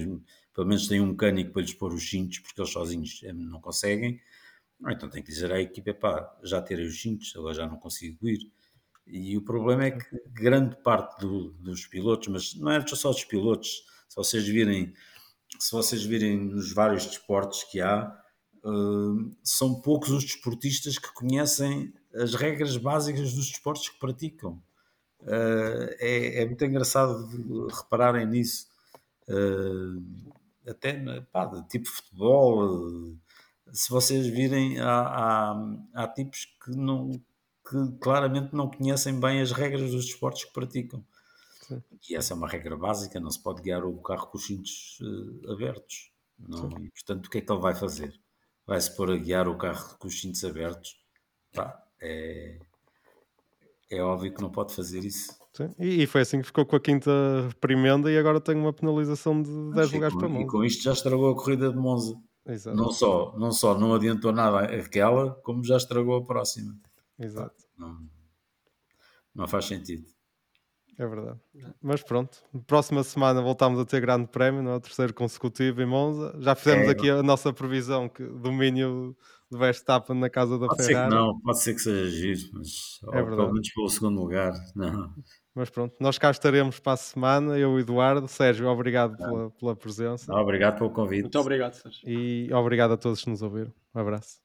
pelo menos têm um mecânico para lhes pôr os cintos, porque eles sozinhos eh, não conseguem, então tem que dizer à equipa, pá, já terei os cintos, agora já não consigo ir. E o problema é que grande parte do, dos pilotos, mas não é só dos pilotos, se vocês virem, se vocês virem nos vários desportos que há, uh, são poucos os desportistas que conhecem as regras básicas dos desportos que praticam. Uh, é, é, muito engraçado repararem nisso. Uh, até pá, tipo futebol, se vocês virem, há, há, há tipos que não que claramente não conhecem bem as regras dos desportos que praticam. Sim. E essa é uma regra básica, não se pode guiar o carro com os cintos abertos. Não, e, portanto, o que é que ele vai fazer? Vai-se pôr a guiar o carro com os cintos abertos? Pá, é, é óbvio que não pode fazer isso. Sim. E, foi assim que ficou com a quinta primenda e agora tem uma penalização de 10 lugares para Monza. E com isto já estragou a corrida de Monza. Exato. Não só, não só não adiantou nada aquela, como já estragou a próxima. Exato. Não, não faz sentido. É verdade. Mas pronto, próxima semana voltamos a ter grande prémio, não é? o terceiro consecutivo em Monza. Já fizemos é, aqui a nossa previsão que domínio do Verstappen na casa da pode Ferrari. Ser que não, pode ser que seja giro, mas é pelo menos pelo segundo lugar. Não. Mas pronto, nós cá estaremos para a semana, eu e o Eduardo. Sérgio, obrigado pela, pela presença. Obrigado pelo convite. Muito obrigado, Sérgio. E obrigado a todos que nos ouviram. Um abraço.